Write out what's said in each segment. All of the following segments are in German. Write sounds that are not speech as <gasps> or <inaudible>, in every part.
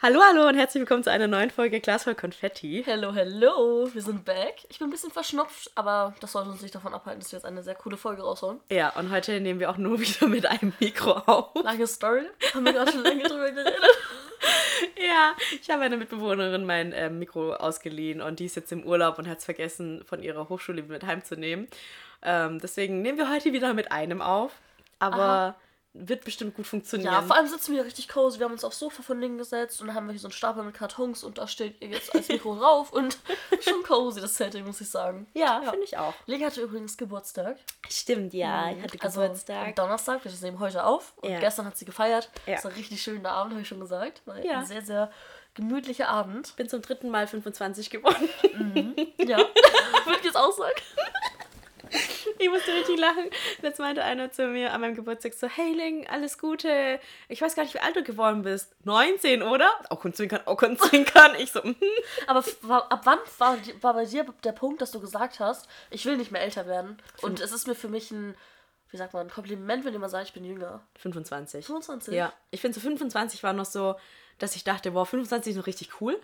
Hallo, hallo und herzlich willkommen zu einer neuen Folge Glas voll Konfetti. Hello, hello, wir sind back. Ich bin ein bisschen verschnupft, aber das sollte uns nicht davon abhalten, dass wir jetzt eine sehr coole Folge raushauen. Ja, und heute nehmen wir auch nur <laughs> wieder mit einem Mikro auf. Lange Story, haben wir gerade schon lange drüber geredet. <laughs> Ja, ich habe einer Mitbewohnerin mein ähm, Mikro ausgeliehen und die ist jetzt im Urlaub und hat es vergessen, von ihrer Hochschule mit heimzunehmen. Ähm, deswegen nehmen wir heute wieder mit einem auf, aber Aha. Wird bestimmt gut funktionieren. Ja, vor allem sitzen wir richtig cozy. Wir haben uns aufs Sofa von Ding gesetzt und dann haben wir hier so einen Stapel mit Kartons und da steht ihr jetzt als Mikro <laughs> rauf und schon cozy das Setting, muss ich sagen. ja, finde ich auch. Ling hatte übrigens Geburtstag. Stimmt, ja, ich hatte Also Geburtstag. Donnerstag, wir nehmen heute auf. Und Ja. gestern hat sie gefeiert. Ja. Das war ein richtig schöner Abend, habe ich schon gesagt. War Ja. ein sehr, sehr gemütlicher Abend. bin zum dritten Mal 25 geworden. Ja, <laughs> <laughs> würde ich jetzt auch sagen. <laughs> Ich musste richtig lachen. Jetzt meinte einer zu mir an meinem Geburtstag so, hey Ling, alles Gute. Ich weiß gar nicht, wie alt du geworden bist. 19, oder? Auch Kunzwinkern, auch Kunzwinkern. Ich so, mhm. Aber ab wann war, war bei dir der Punkt, dass du gesagt hast, ich will nicht mehr älter werden? Und es ist mir für mich ein, wie sagt man, ein Kompliment, wenn jemand sagt, ich bin jünger. 25. 25? Ja, ich finde so 25 war noch so, dass ich dachte, boah, 25 ist noch richtig cool.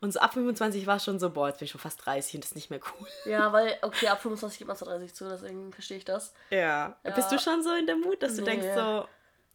Und so ab 25 war es schon so, boah, jetzt bin ich schon fast 30 und das ist nicht mehr cool. Ja, weil, okay, ab 25 geht man zu 30 zu, deswegen verstehe ich das. Ja. Bist du schon so in der Mut, dass du Nee. denkst so,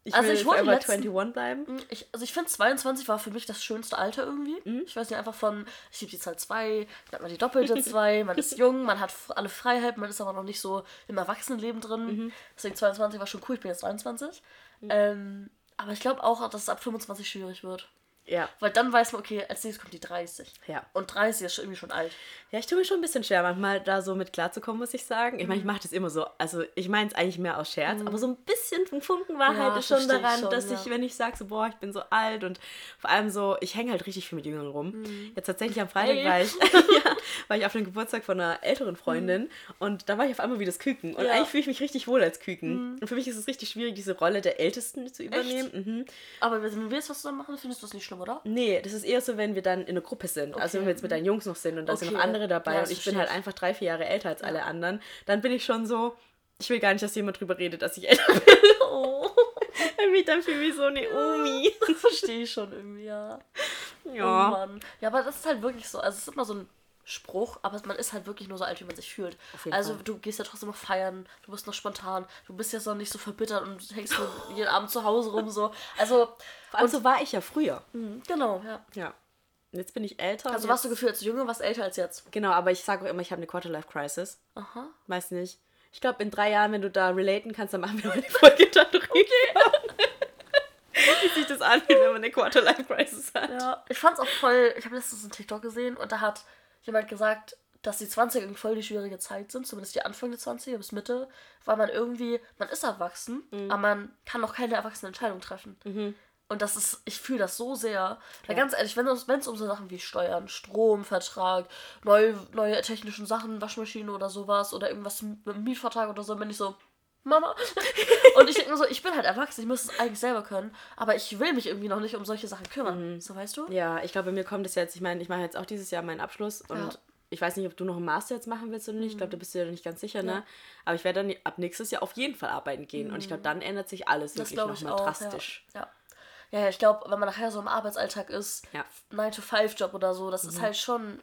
ich Also will ich wollte letzten- 21 bleiben? Ich, also ich finde 22 war für mich das schönste Alter irgendwie. Ich weiß nicht, einfach von, ich liebe die Zahl 2, dann hat man die doppelte <laughs> 2, man ist jung, man hat alle Freiheiten, man ist aber noch nicht so im Erwachsenenleben drin. Deswegen 22 war schon cool, ich bin jetzt 23. Ähm, aber ich glaube auch, dass es ab 25 schwierig wird. Ja. Weil dann weiß man, okay, als nächstes kommt die 30. Ja. Und 30 ist schon irgendwie schon alt. Ja, ich tue mir schon ein bisschen schwer, manchmal da so mit klarzukommen, muss ich sagen. Ich meine, Mhm. ich mache das immer so. Also, ich meine es eigentlich mehr aus Scherz, aber so ein bisschen vom Funken Wahrheit Ja, ist schon versteh ich daran, schon, dass ja. ich, wenn ich sage, so, boah, ich bin so alt und vor allem so, ich hänge halt richtig viel mit Jüngeren rum. Jetzt tatsächlich am Freitag Mhm. Hey. war, ich, <laughs> <laughs> ja, war ich auf dem Geburtstag von einer älteren Freundin und da war ich auf einmal wie das Küken. Und Mhm. Eigentlich fühle ich mich richtig wohl als Küken. Und für mich ist es richtig schwierig, diese Rolle der Ältesten zu übernehmen. Mhm. Aber wenn wir jetzt was zusammen machen, findest du das nicht schlimm, oder? Nee, das ist eher so, wenn wir dann in einer Gruppe sind. Also wenn wir jetzt mit deinen Jungs noch sind und da sind noch Okay. andere dabei Ja, und ich bin halt ich. einfach drei, vier Jahre älter als alle anderen, dann bin ich schon so, ich will gar nicht, dass jemand drüber redet, dass ich älter bin. <laughs> <laughs> Oh, Ich mich dann fühle wie so eine Omi. das verstehe ich schon irgendwie, ja. Oh Ja. Mann. Ja, aber das ist halt wirklich so. Also es ist immer so ein Spruch, aber man ist halt wirklich nur so alt, wie man sich fühlt. Also Fall. du gehst ja trotzdem noch feiern, du bist noch spontan, du bist jetzt noch nicht so verbittert und hängst nur <laughs> jeden Abend zu Hause rum so. Also, Vor allem so war ich ja früher. mh, genau, ja. Ja. Und jetzt bin ich älter. Also und warst du gefühlt als jünger, warst älter als jetzt. Genau, aber ich sage auch immer, ich habe eine Quarter-Life-Crisis. Aha. Weiß nicht. Ich glaube, in drei Jahren, wenn du da relaten kannst, dann machen wir mal eine Folge darüber. <laughs> Wie sich das anfühlt, wenn man eine Quarter-Life-Crisis hat. Ja, ich fand's auch voll. Ich habe letztens einen TikTok gesehen und da hat jemand gesagt, dass die 20er irgendwie voll die schwierige Zeit sind, zumindest die Anfang der 20er bis Mitte, weil man irgendwie, man ist erwachsen, aber man kann noch keine erwachsene Entscheidung treffen. Und das ist, ich fühle das so sehr. Weil ganz ehrlich, wenn es um so Sachen wie Steuern, Stromvertrag, neue, neue technischen Sachen, Waschmaschine oder sowas oder irgendwas mit Mietvertrag oder so, bin ich so, Mama. <laughs> Und ich denke mir so, ich bin halt erwachsen, ich muss es eigentlich selber können, aber ich will mich irgendwie noch nicht um solche Sachen kümmern. So weißt du? Ja, ich glaube, mir kommt es jetzt, ich meine, ich mache jetzt auch dieses Jahr meinen Abschluss und Ja. ich weiß nicht, ob du noch einen Master jetzt machen willst oder nicht. Ich glaube, da bist du ja nicht ganz sicher, ne? Ja. Aber ich werde dann ab nächstes Jahr auf jeden Fall arbeiten gehen und ich glaube, dann ändert sich alles Das wirklich nochmal drastisch. Ja. Ja, ja ich glaube, wenn man nachher so im Arbeitsalltag ist, Ja. 9-to-5-Job oder so, das ist halt schon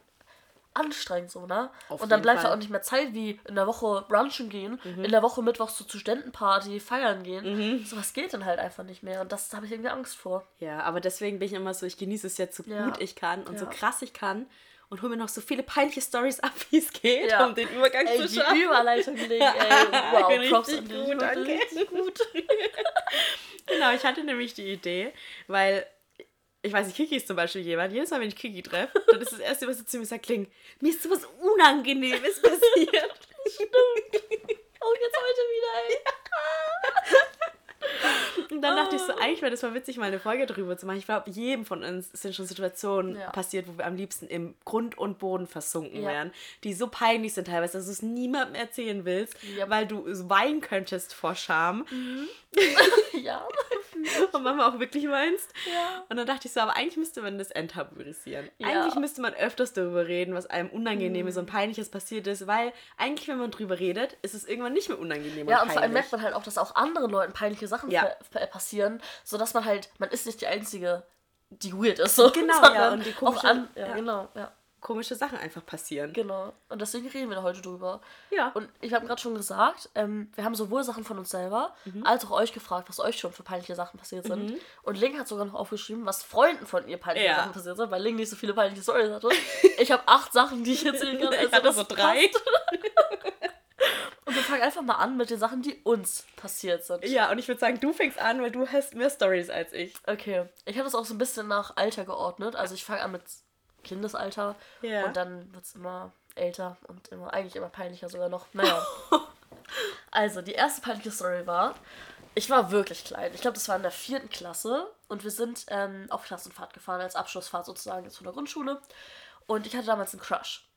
anstrengend so, ne? Auf und dann bleibt Fall. Mhm. halt auch nicht mehr Zeit, wie in der Woche brunchen gehen, in der Woche mittwochs zur Studentenparty feiern gehen. Mhm. Sowas geht dann halt einfach nicht mehr und das habe ich irgendwie Angst vor. Ja, aber deswegen bin ich immer so, ich genieße es jetzt so Ja. gut ich kann und so Ja. krass ich kann und hole mir noch so viele peinliche Stories <laughs> ab, wie es geht, Ja. um den Übergang Ey, zu die schaffen. Überleitung <laughs> gelegen, ey. Wow, Ich bin Props richtig gut, danke. Richtig gut. <laughs> Genau, ich hatte nämlich die Idee, weil ich weiß nicht, Kiki ist zum Beispiel jemand, jedes Mal, wenn ich Kiki treffe, dann ist das Erste, was sie zu mir sagt, klingt, mir ist sowas Unangenehmes <laughs> passiert. Oh, jetzt heute wieder, ey. Und <laughs> Und dann dachte ich so, eigentlich wäre das mal witzig, mal eine Folge drüber zu machen. Ich glaube, jedem von uns sind schon Situationen Ja. passiert, wo wir am liebsten im Grund und Boden versunken Ja. wären, die so peinlich sind teilweise, dass du es niemandem erzählen willst, Ja. weil du weinen könntest vor Scham <laughs> ja. <laughs> <laughs> und manchmal auch wirklich weinst. Ja. Und dann dachte ich so, aber eigentlich müsste man das enttabuisieren. Ja. Eigentlich müsste man öfters darüber reden, was einem Unangenehmes Mhm. und Peinliches passiert ist, weil eigentlich, wenn man drüber redet, ist es irgendwann nicht mehr unangenehm Ja, und und vor allem merkt man halt auch, dass auch anderen Leuten peinliche Sachen Ja. pa- pa- passieren, sodass man halt, man ist nicht die Einzige, die weird ist. So, Genau, <laughs> ja, und die auch komische- an, ja, ja. genau, ja, Komische Sachen einfach passieren. genau. Und deswegen reden wir da heute drüber. Ja. Und ich habe gerade schon gesagt, ähm, wir haben sowohl Sachen von uns selber, als auch euch gefragt, was euch schon für peinliche Sachen passiert sind. Und Ling hat sogar noch aufgeschrieben, was Freunden von ihr peinliche Ja. Sachen passiert sind, weil Ling nicht so viele peinliche Stories hatte. <laughs> Ich habe acht Sachen, die ich erzählen kann. ich also hatte das so drei. <laughs> Und wir fangen einfach mal an mit den Sachen, die uns passiert sind. Ja, und ich würde sagen, du fängst an, weil du hast mehr Stories als ich. Okay, ich habe das auch so ein bisschen nach Alter geordnet. Also ich fange an mit Kindesalter Ja. und dann wird es immer älter und immer eigentlich immer peinlicher sogar noch. Naja. <laughs> also die erste peinliche Story war, ich war wirklich klein. Ich glaube, das war in der vierten Klasse und wir sind ähm, auf Klassenfahrt gefahren, als Abschlussfahrt sozusagen jetzt von der Grundschule. Und ich hatte damals einen Crush.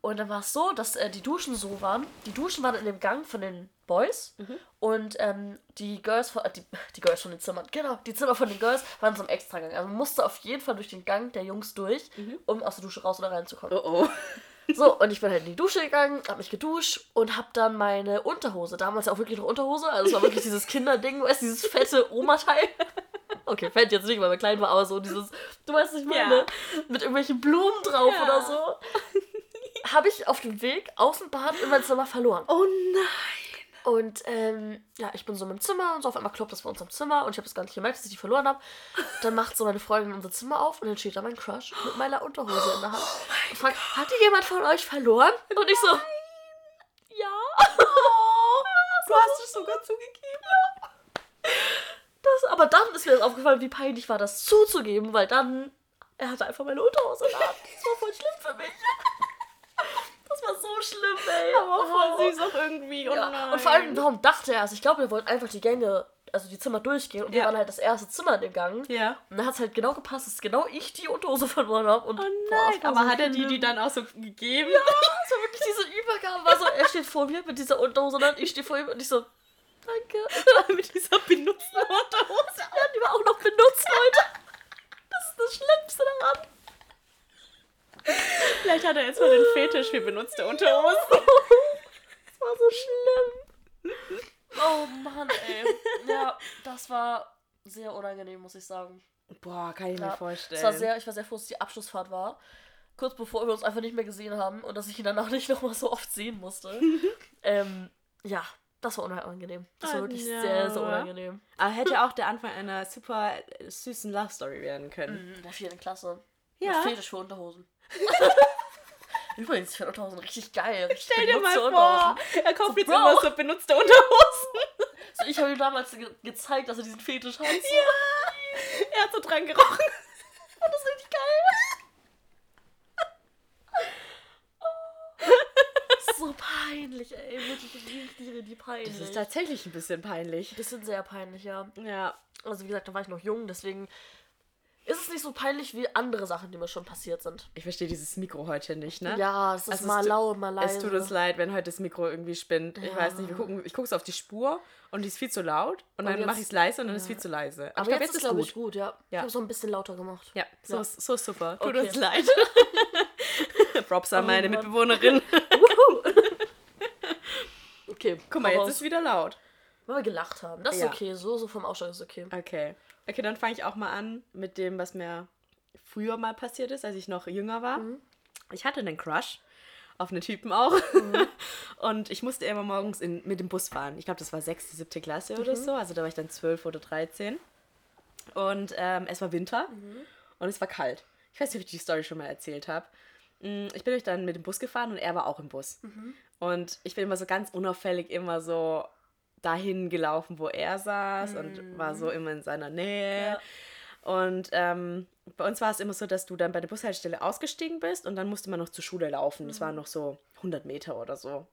Und dann war es so, dass äh, die Duschen so waren. Die Duschen waren in dem Gang von den Boys und ähm, die Girls von äh, die, die Girls von den Zimmern, genau, die Zimmer von den Girls waren so im Extragang. Also man musste auf jeden Fall durch den Gang der Jungs durch, um aus der Dusche raus oder reinzukommen. Oh oh. <laughs> So, und ich bin halt in die Dusche gegangen, hab mich geduscht und hab dann meine Unterhose, damals ja auch wirklich noch Unterhose, also es war wirklich dieses Kinderding, weißt du, dieses fette Oma-Teil. <laughs> Okay, fett jetzt nicht, weil wir klein war, aber so dieses, du weißt, ich meine, Ja. mit irgendwelchen Blumen drauf Ja. oder so. Habe ich auf dem Weg aus dem Bad in mein Zimmer verloren. Oh nein. Und ähm, ja, ich bin so im Zimmer und so auf einmal klopft das bei uns am Zimmer und ich habe es gar nicht gemerkt, dass ich die verloren habe. Dann macht so meine Freundin unser Zimmer auf und dann steht da mein Crush mit meiner Unterhose in der Hand. und fragt, hat die jemand von euch verloren? Und ich so, ja. Du hast es sogar zugegeben. Das, aber dann ist mir das aufgefallen, wie peinlich war das zuzugeben, weil dann, er hatte einfach meine Unterhose in der Hand. Das war voll schlimm für mich. So schlimm, ey. Aber voll süß auch irgendwie. Oh Ja. Und vor allem, warum dachte er? Also ich glaube, wir wollten einfach die Gänge, also die Zimmer durchgehen und wir Ja. waren halt das erste Zimmer in dem Gang. Ja. Und dann hat es halt genau gepasst, dass genau ich die Unterhose verloren habe. Und Oh boah, nein. war Aber so hat er die, die dann auch so gegeben? Das war wirklich diese Übergabe. War so, er steht vor mir mit dieser Unterhose und ich stehe vor ihm und ich so, danke. <laughs> Mit dieser benutzten Unterhose. Ja, die war auch noch benutzt, Leute. Das ist das Schlimmste daran. Vielleicht hat er jetzt mal den Fetisch für benutzte Unterhosen. <laughs> Das war so schlimm. Oh Mann, ey. Ja, das war sehr unangenehm, muss ich sagen. Boah, kann ich mir Ja, vorstellen. Es war sehr, ich war sehr froh, dass die Abschlussfahrt war. Kurz bevor wir uns einfach nicht mehr gesehen haben und dass ich ihn danach <laughs> nicht nochmal so oft sehen musste. <laughs> ähm, ja, das war unangenehm. Das war wirklich no. sehr, sehr unangenehm. Aber hätte auch der Anfang einer super süßen Love Story werden können. Mhm, In der vierten Klasse. Ja. Fetisch für Unterhosen. <laughs> Übrigens, ich finde Unterhosen richtig geil. Richtig Stell dir mal vor, er kauft So, jetzt Bro. immer so benutzte Unterhosen. <laughs> So, ich habe ihm damals ge gezeigt, dass er diesen Fetisch hat. So. Ja. Er hat so dran gerochen. <laughs> Das ist richtig geil. so peinlich, ey. Wirklich richtig, richtig peinlich. Das ist tatsächlich ein bisschen peinlich. Das sind sehr peinlich, ja. Ja. Also wie gesagt, da war ich noch jung, deswegen ist es nicht so peinlich wie andere Sachen, die mir schon passiert sind. Ich verstehe dieses Mikro heute nicht, ne? Ja, es ist Also es mal laut, mal leise. Es tut uns leid, wenn heute das Mikro irgendwie spinnt. Ich Ja. weiß nicht, wir gucken, ich gucke so auf die Spur und die ist viel zu laut und dann jetzt- mache ich es leise und dann ist es viel zu leise. Aber ich glaub, jetzt, ist, glaube ich, gut, ja. Ich Ja. habe es noch ein bisschen lauter gemacht. Ja, so, Ja. Ist, so super. Tut Okay. uns leid. <laughs> Props an Oh meine Mann. Mitbewohnerin. <laughs> Okay, Guck mal, jetzt ist wieder laut. Weil wir gelacht haben. Das ist Ja. okay, so, so vom Ausschlag ist okay. Okay. Okay, dann fange ich auch mal an mit dem, was mir früher mal passiert ist, als ich noch jünger war. Mhm. Ich hatte einen Crush auf einen Typen auch. Mhm. <laughs> Und ich musste immer morgens in, mit dem Bus fahren. Ich glaube, das war sechste, siebte Klasse oder Mhm. so. Also da war ich dann zwölf oder dreizehn. Und ähm, es war Winter Mhm. und es war kalt. Ich weiß nicht, ob ich die Story schon mal erzählt habe. Mm, Ich bin euch dann mit dem Bus gefahren und er war auch im Bus. Mhm. Und ich bin immer so ganz unauffällig immer so dahin gelaufen, wo er saß und war so immer in seiner Nähe. Mhm. Ja. Und ähm, bei uns war es immer so, dass du dann bei der Bushaltestelle ausgestiegen bist und dann musste man noch zur Schule laufen. Das waren noch so 100 Meter oder so.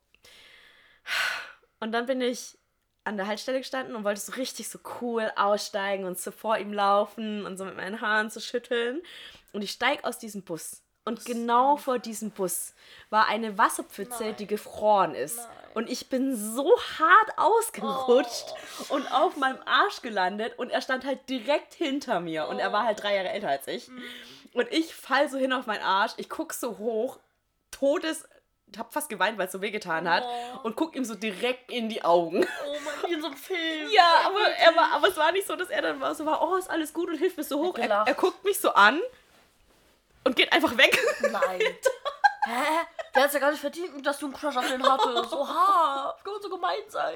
Und dann bin ich an der Haltestelle gestanden und wollte so richtig so cool aussteigen und so vor ihm laufen und so mit meinen Haaren zu schütteln. Und ich steige aus diesem Bus. Und genau vor diesem Bus war eine Wasserpfütze, Nein. die gefroren ist. Nein. Und ich bin so hart ausgerutscht Oh. und auf meinem Arsch gelandet. Und er stand halt direkt hinter mir. Und er war halt drei Jahre älter als ich. Mhm. Und ich fall so hin auf meinen Arsch. Ich guck so hoch. Todes. Ich hab fast geweint, weil es so wehgetan hat. Oh. Und guck ihm so direkt in die Augen. Oh mein, wie in so einem Film. <laughs> Ja, aber, er war, aber es war nicht so, dass er dann war, so war, oh, ist alles gut und hilft mir so hoch. Er, er guckt mich so an und geht einfach weg. Nein. <laughs> Hä? Der hat ja gar nicht verdient, dass du einen Crush auf den hattest. Oha, kann man so gemein sein.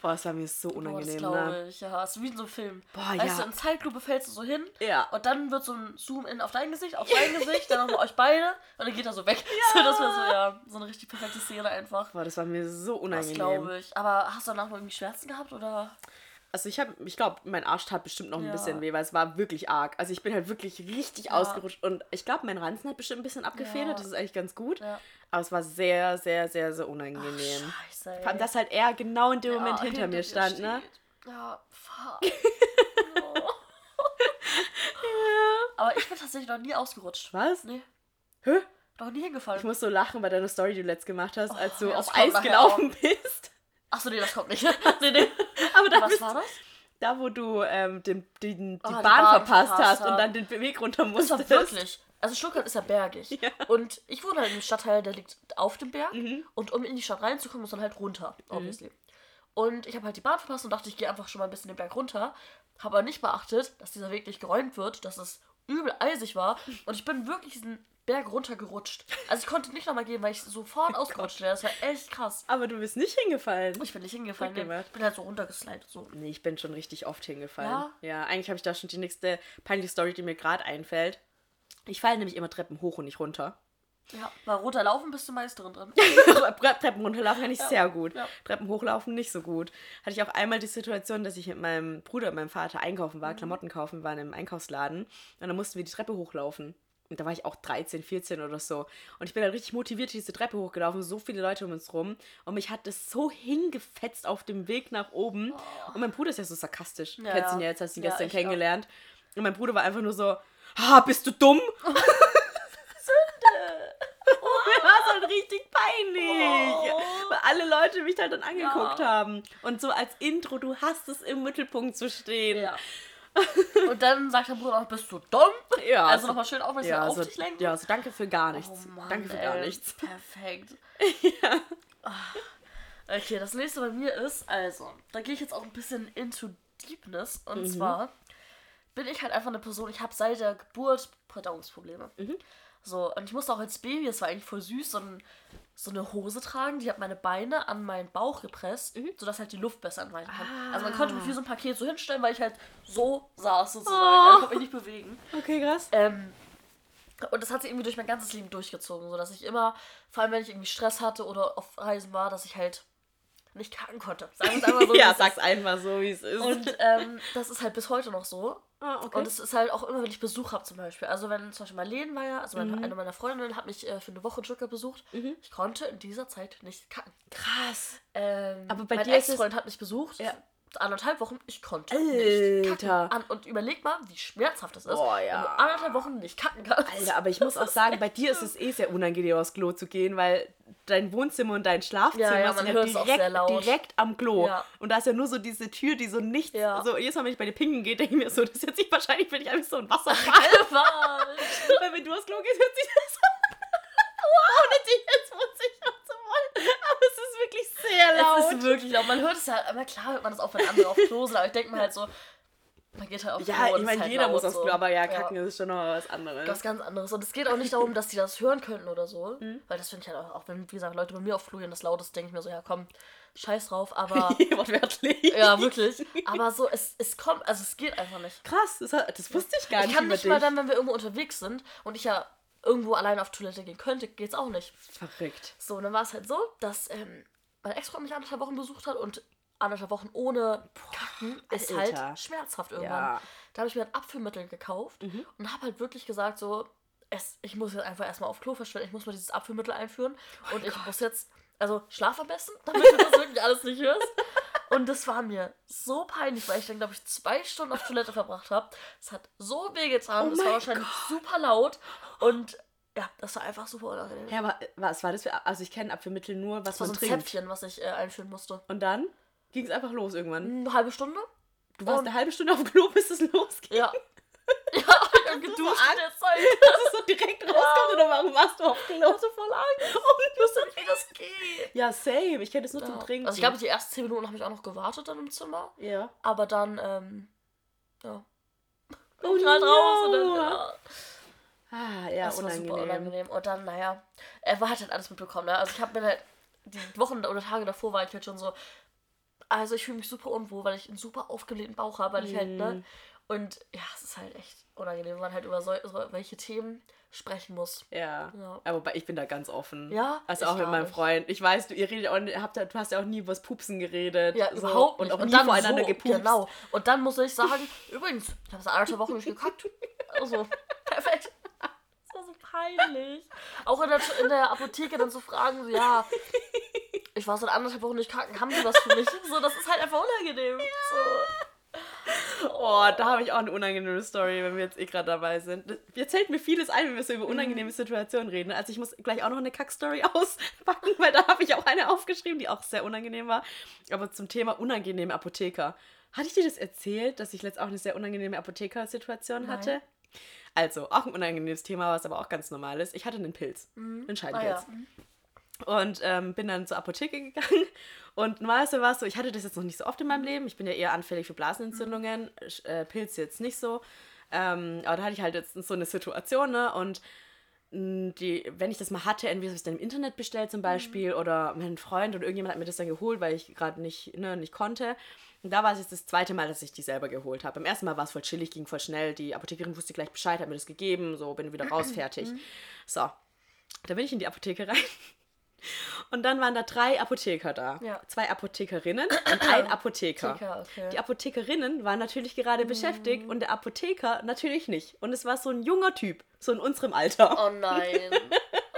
Boah, es war mir so Oh, das unangenehm, glaube ne? ich, ja. Ist wie in so einem Film. Boah, weißt ja. du, in Zeitlupe fällst du so hin Ja. und dann wird so ein Zoom-In auf dein Gesicht, auf dein Gesicht, dann nochmal euch beide und dann geht er so weg. So, das wäre so, ja, so eine richtig perfekte Szene einfach. Boah, das war mir so Das unangenehm. glaube ich. Aber hast du danach mal irgendwie Schmerzen gehabt oder? Also ich habe, ich glaube, mein Arsch tat bestimmt noch ein Ja. bisschen weh, weil es war wirklich arg. Also ich bin halt wirklich richtig ausgerutscht und ich glaube, mein Ranzen hat bestimmt ein bisschen abgefedert. Ja. Das ist eigentlich ganz gut. Ja. Aber es war sehr, sehr, sehr, sehr unangenehm. Scheiße, ey. Vor allem, dass halt er genau in dem Ja, Moment hinter, mir dir stand, ne? steht. Ja, fuck. <laughs> Oh. Aber ich bin tatsächlich noch nie ausgerutscht. Was? Nee, Hä? noch nie hingefallen. Ich muss so lachen bei deiner Story, die du letzt gemacht hast, als du ja, auf Eis gelaufen bist. Achso, nee, das kommt nicht. <laughs> <laughs> nee, nee. Aber da Was bist, war das? da, wo du ähm, den, den, die, Ah, Bahn, Bahn verpasst hast und dann den Weg runter Das musstest. war wirklich. Also Stuttgart ist ja bergig. Ja. Und ich wohne halt in einem Stadtteil, der liegt auf dem Berg. Mhm. Und um in die Stadt reinzukommen, muss man halt runter, obviously. Und ich habe halt die Bahn verpasst und dachte, ich gehe einfach schon mal ein bisschen den Berg runter. Habe aber nicht beachtet, dass dieser Weg nicht geräumt wird, dass es übel eisig war. Und ich bin wirklich diesen Berg runtergerutscht. Also ich konnte nicht nochmal gehen, weil ich sofort ausgerutscht wäre. Das war echt krass. Aber du bist nicht hingefallen. Ich bin nicht hingefallen. Nee, gemacht. ich bin halt so runtergeslidet. So. Nee, ich bin schon richtig oft hingefallen. Ja? Ja, eigentlich habe ich da schon die nächste peinliche Story, die mir gerade einfällt. Ich falle nämlich immer Treppen hoch und nicht runter. Ja, weil runterlaufen bist du Meisterin drin. Aber <laughs> Treppen runterlaufen kann ich sehr gut. ja. Treppen hochlaufen nicht so gut. Hatte ich auch einmal die Situation, dass ich mit meinem Bruder und meinem Vater einkaufen Mhm. war, Klamotten kaufen, waren im Einkaufsladen. Und dann mussten wir die Treppe hochlaufen. Und da war ich auch 13, 14 oder so. Und ich bin dann richtig motiviert diese Treppe hochgelaufen, so viele Leute um uns rum. Und mich hat das so hingefetzt auf dem Weg nach oben. Und mein Bruder ist ja so sarkastisch. Ja, Kennst ihn ja. jetzt, hast ihn Ja, gestern kennengelernt. Und mein Bruder war einfach nur so, ah, bist du dumm? <laughs> <laughs> Mir war es halt richtig peinlich. Oh. Weil alle Leute mich halt dann angeguckt Ja. haben. Und so als Intro, du hast es im Mittelpunkt zu stehen. Ja. <laughs> Und dann sagt der Bruder auch, bist du dumm? Ja, Also so- nochmal schön aufmerksam Ja, auf so, dich lenken. ja, so danke für gar nichts. Oh Mann, danke für ey. gar nichts. <laughs> Perfekt. Ah. Okay, das nächste bei mir ist, also, da gehe ich jetzt auch ein bisschen into Deepness. Und Mhm. zwar bin ich halt einfach eine Person, ich habe seit der Geburt Verdauungsprobleme. Mhm. So, und ich musste auch als Baby, das war eigentlich voll süß, so, ein, so eine Hose tragen, die hat meine Beine an meinen Bauch gepresst, Mhm. sodass halt die Luft besser entweichen kann. Ah. Also man konnte mich wie so ein Paket so hinstellen, weil ich halt so saß sozusagen. Oh. Ich konnte mich nicht bewegen. Okay, krass. Ähm, und das hat sich irgendwie durch mein ganzes Leben durchgezogen, so dass ich immer, vor allem wenn ich irgendwie Stress hatte oder auf Reisen war, dass ich halt nicht kacken konnte. Sagen wir es einfach so. <laughs> ja, es sag's ist. einfach so, wie es ist. Und ähm, das ist halt bis heute noch so. Ah, okay. Und es ist halt auch immer, wenn ich Besuch habe zum Beispiel. Also wenn zum Beispiel Marlene war ja, also Mhm. meine, eine meiner Freundinnen hat mich äh, für eine Woche Stuttgart besucht. Ich konnte in dieser Zeit nicht kacken. krass. Ähm, Aber bei mein dir Ex-Freund hat mich besucht. Ja. Anderthalb Wochen, ich konnte nicht kacken. Alter. An, und überleg mal, wie schmerzhaft das ist, Boah, wenn ja. du anderthalb Wochen nicht kacken kannst. Alter, aber ich muss auch <laughs> sagen, bei dir ist es eh sehr unangenehm, aufs Klo zu gehen, weil dein Wohnzimmer und dein Schlafzimmer Ja, ja, sind ja direkt, direkt am Klo. Ja. Und da ist ja nur so diese Tür, die so nichts. Ja. So, jedes Mal, wenn ich bei dir pinken gehe, denke ich mir so, das hört sich wahrscheinlich für dich einfach so ein Wasserfall. <laughs> <laughs> Weil wenn du aufs Klo gehst, hört sich das so. Ohne dich jetzt zu wollen. Aber es ist wirklich sehr laut. Es ist wirklich laut. Man hört es ja, aber klar hört man das auch, wenn andere auf Klo sind, aber ich denke mir halt so, man geht halt auf ja, Klo ich meine, halt jeder muss aufs so. Klo, aber ja, kacken ist schon noch mal was anderes. Was ganz anderes. Und es geht auch nicht darum, dass die das hören könnten oder so. Mhm. Weil das finde ich halt auch, auch wenn, wie gesagt, Leute bei mir auf Klo gehen, das laut ist, denke ich mir so, ja komm, scheiß drauf, aber. <laughs> Wortwörtlich. ja, wirklich. Aber so, es, es kommt, also es geht einfach nicht. Krass, das, das wusste ich gar Ich nicht kann über nicht dich. mal dann, wenn wir irgendwo unterwegs sind und ich ja irgendwo alleine auf Toilette gehen könnte, geht's auch nicht. Verrückt. So, und dann war es halt so, dass ähm, mein Ex-Freund mich anderthalb Wochen besucht hat und anderthalb Wochen ohne Kacken ist Alter. halt schmerzhaft irgendwann. Ja. Mhm. Da habe ich mir ein Apfelmittel gekauft und habe halt wirklich gesagt so, es, ich muss jetzt einfach erstmal auf Klo verschwinden, ich muss mal dieses Apfelmittel einführen Oh und ich muss jetzt, also schlaf am besten, <laughs> damit du das wirklich alles nicht hörst. Und das war mir so peinlich, weil ich dann, glaube ich, zwei Stunden auf Toilette verbracht habe. Es hat so weh getan. Oh es war wahrscheinlich super laut. Und ja, das war einfach super unangenehm. Ja, aber was war das für. Also, ich kenne Apfelmittel nur, was das war man so ein trinkt. Zäpfchen, was ich äh, einführen musste. Und dann ging es einfach los irgendwann. Eine halbe Stunde? Du warst Und- eine halbe Stunde auf dem Klo, <laughs> bis es losging. Ja. <laughs> ja, ich hab so geduscht in Angst? der Zeit. <laughs> Dass es so direkt rauskommt oder warum warst du auf dem Klo? Ich hatte voll Angst. Ich wusste nicht, wie das geht. Ja, same. Ich kenne das nur Ja. zum Trinken. Also ich glaube, die ersten 10 Minuten habe ich auch noch gewartet dann im Zimmer. ja. Aber dann, ähm, ja. Oh Komm ich halt raus und dann, no. ja. Ah, ja, das war unangenehm. super unangenehm. Und dann, naja, er war halt, halt alles mitbekommen. Ne? Also ich habe mir halt, die Wochen oder Tage davor war ich halt schon so, also ich fühle mich super unwohl, weil ich einen super aufgeblähten Bauch habe, weil ich halt, ne? Mhm. Und ja, es ist halt echt unangenehm, wenn man halt über so, so welche Themen sprechen muss. Ja. Ja. Aber ich bin da ganz offen. Ja, Also auch mit meinem nicht. Freund. Ich weiß, du, ihr redet auch, nicht- habt, du hast ja auch nie über das Pupsen geredet. Ja, so, überhaupt nicht. Und auch nie dann voreinander so, gepupst. Genau. Und dann muss ich sagen, <laughs> übrigens, ich habe seit anderthalb Wochen nicht gekackt. Also, <laughs> perfekt. So peinlich. Auch in der, in der Apotheke dann zu fragen, so, ja, ich war seit anderthalb Wochen nicht kacken, haben Sie was für mich? So, das ist halt einfach unangenehm. So. Oh, da habe ich auch eine unangenehme Story, wenn wir jetzt eh gerade dabei sind. Jetzt fällt mir vieles ein, wenn wir so über unangenehme Situationen reden. Also ich muss gleich auch noch eine Kack-Story <laughs> auspacken, weil da habe ich auch eine aufgeschrieben, die auch sehr unangenehm war. Aber zum Thema unangenehme Apotheker. Hatte ich dir das erzählt, dass ich letztens auch eine sehr unangenehme Apotheker-Situation Nein. Also, auch ein unangenehmes Thema, was aber auch ganz normal ist. Ich hatte einen Pilz, einen Ah, Scheidenpilz. ja. Und ähm, bin dann zur Apotheke <laughs> gegangen. Und normalerweise war es so, ich hatte das jetzt noch nicht so oft in meinem Leben. Ich bin ja eher anfällig für Blasenentzündungen, Sch- äh, Pilz jetzt nicht so. Ähm, aber da hatte ich halt jetzt so eine Situation, ne? Und die, wenn ich das mal hatte, entweder habe ich es dann im Internet bestellt zum Beispiel oder mein Freund oder irgendjemand hat mir das dann geholt, weil ich gerade nicht, ne, nicht konnte. Und da war es jetzt das zweite Mal, dass ich die selber geholt habe. Beim ersten Mal war es voll chillig, ging voll schnell. Die Apothekerin wusste gleich Bescheid, hat mir das gegeben, so bin wieder raus, <clears throat> fertig. So, da bin ich in die Apotheke rein. Und dann waren da drei Apotheker da. Ja. Zwei Apothekerinnen <clears throat> und ein Apotheker. Apotheker, okay. Die Apothekerinnen waren natürlich gerade beschäftigt und der Apotheker natürlich nicht. Und es war so ein junger Typ, so in unserem Alter. Oh nein. <laughs>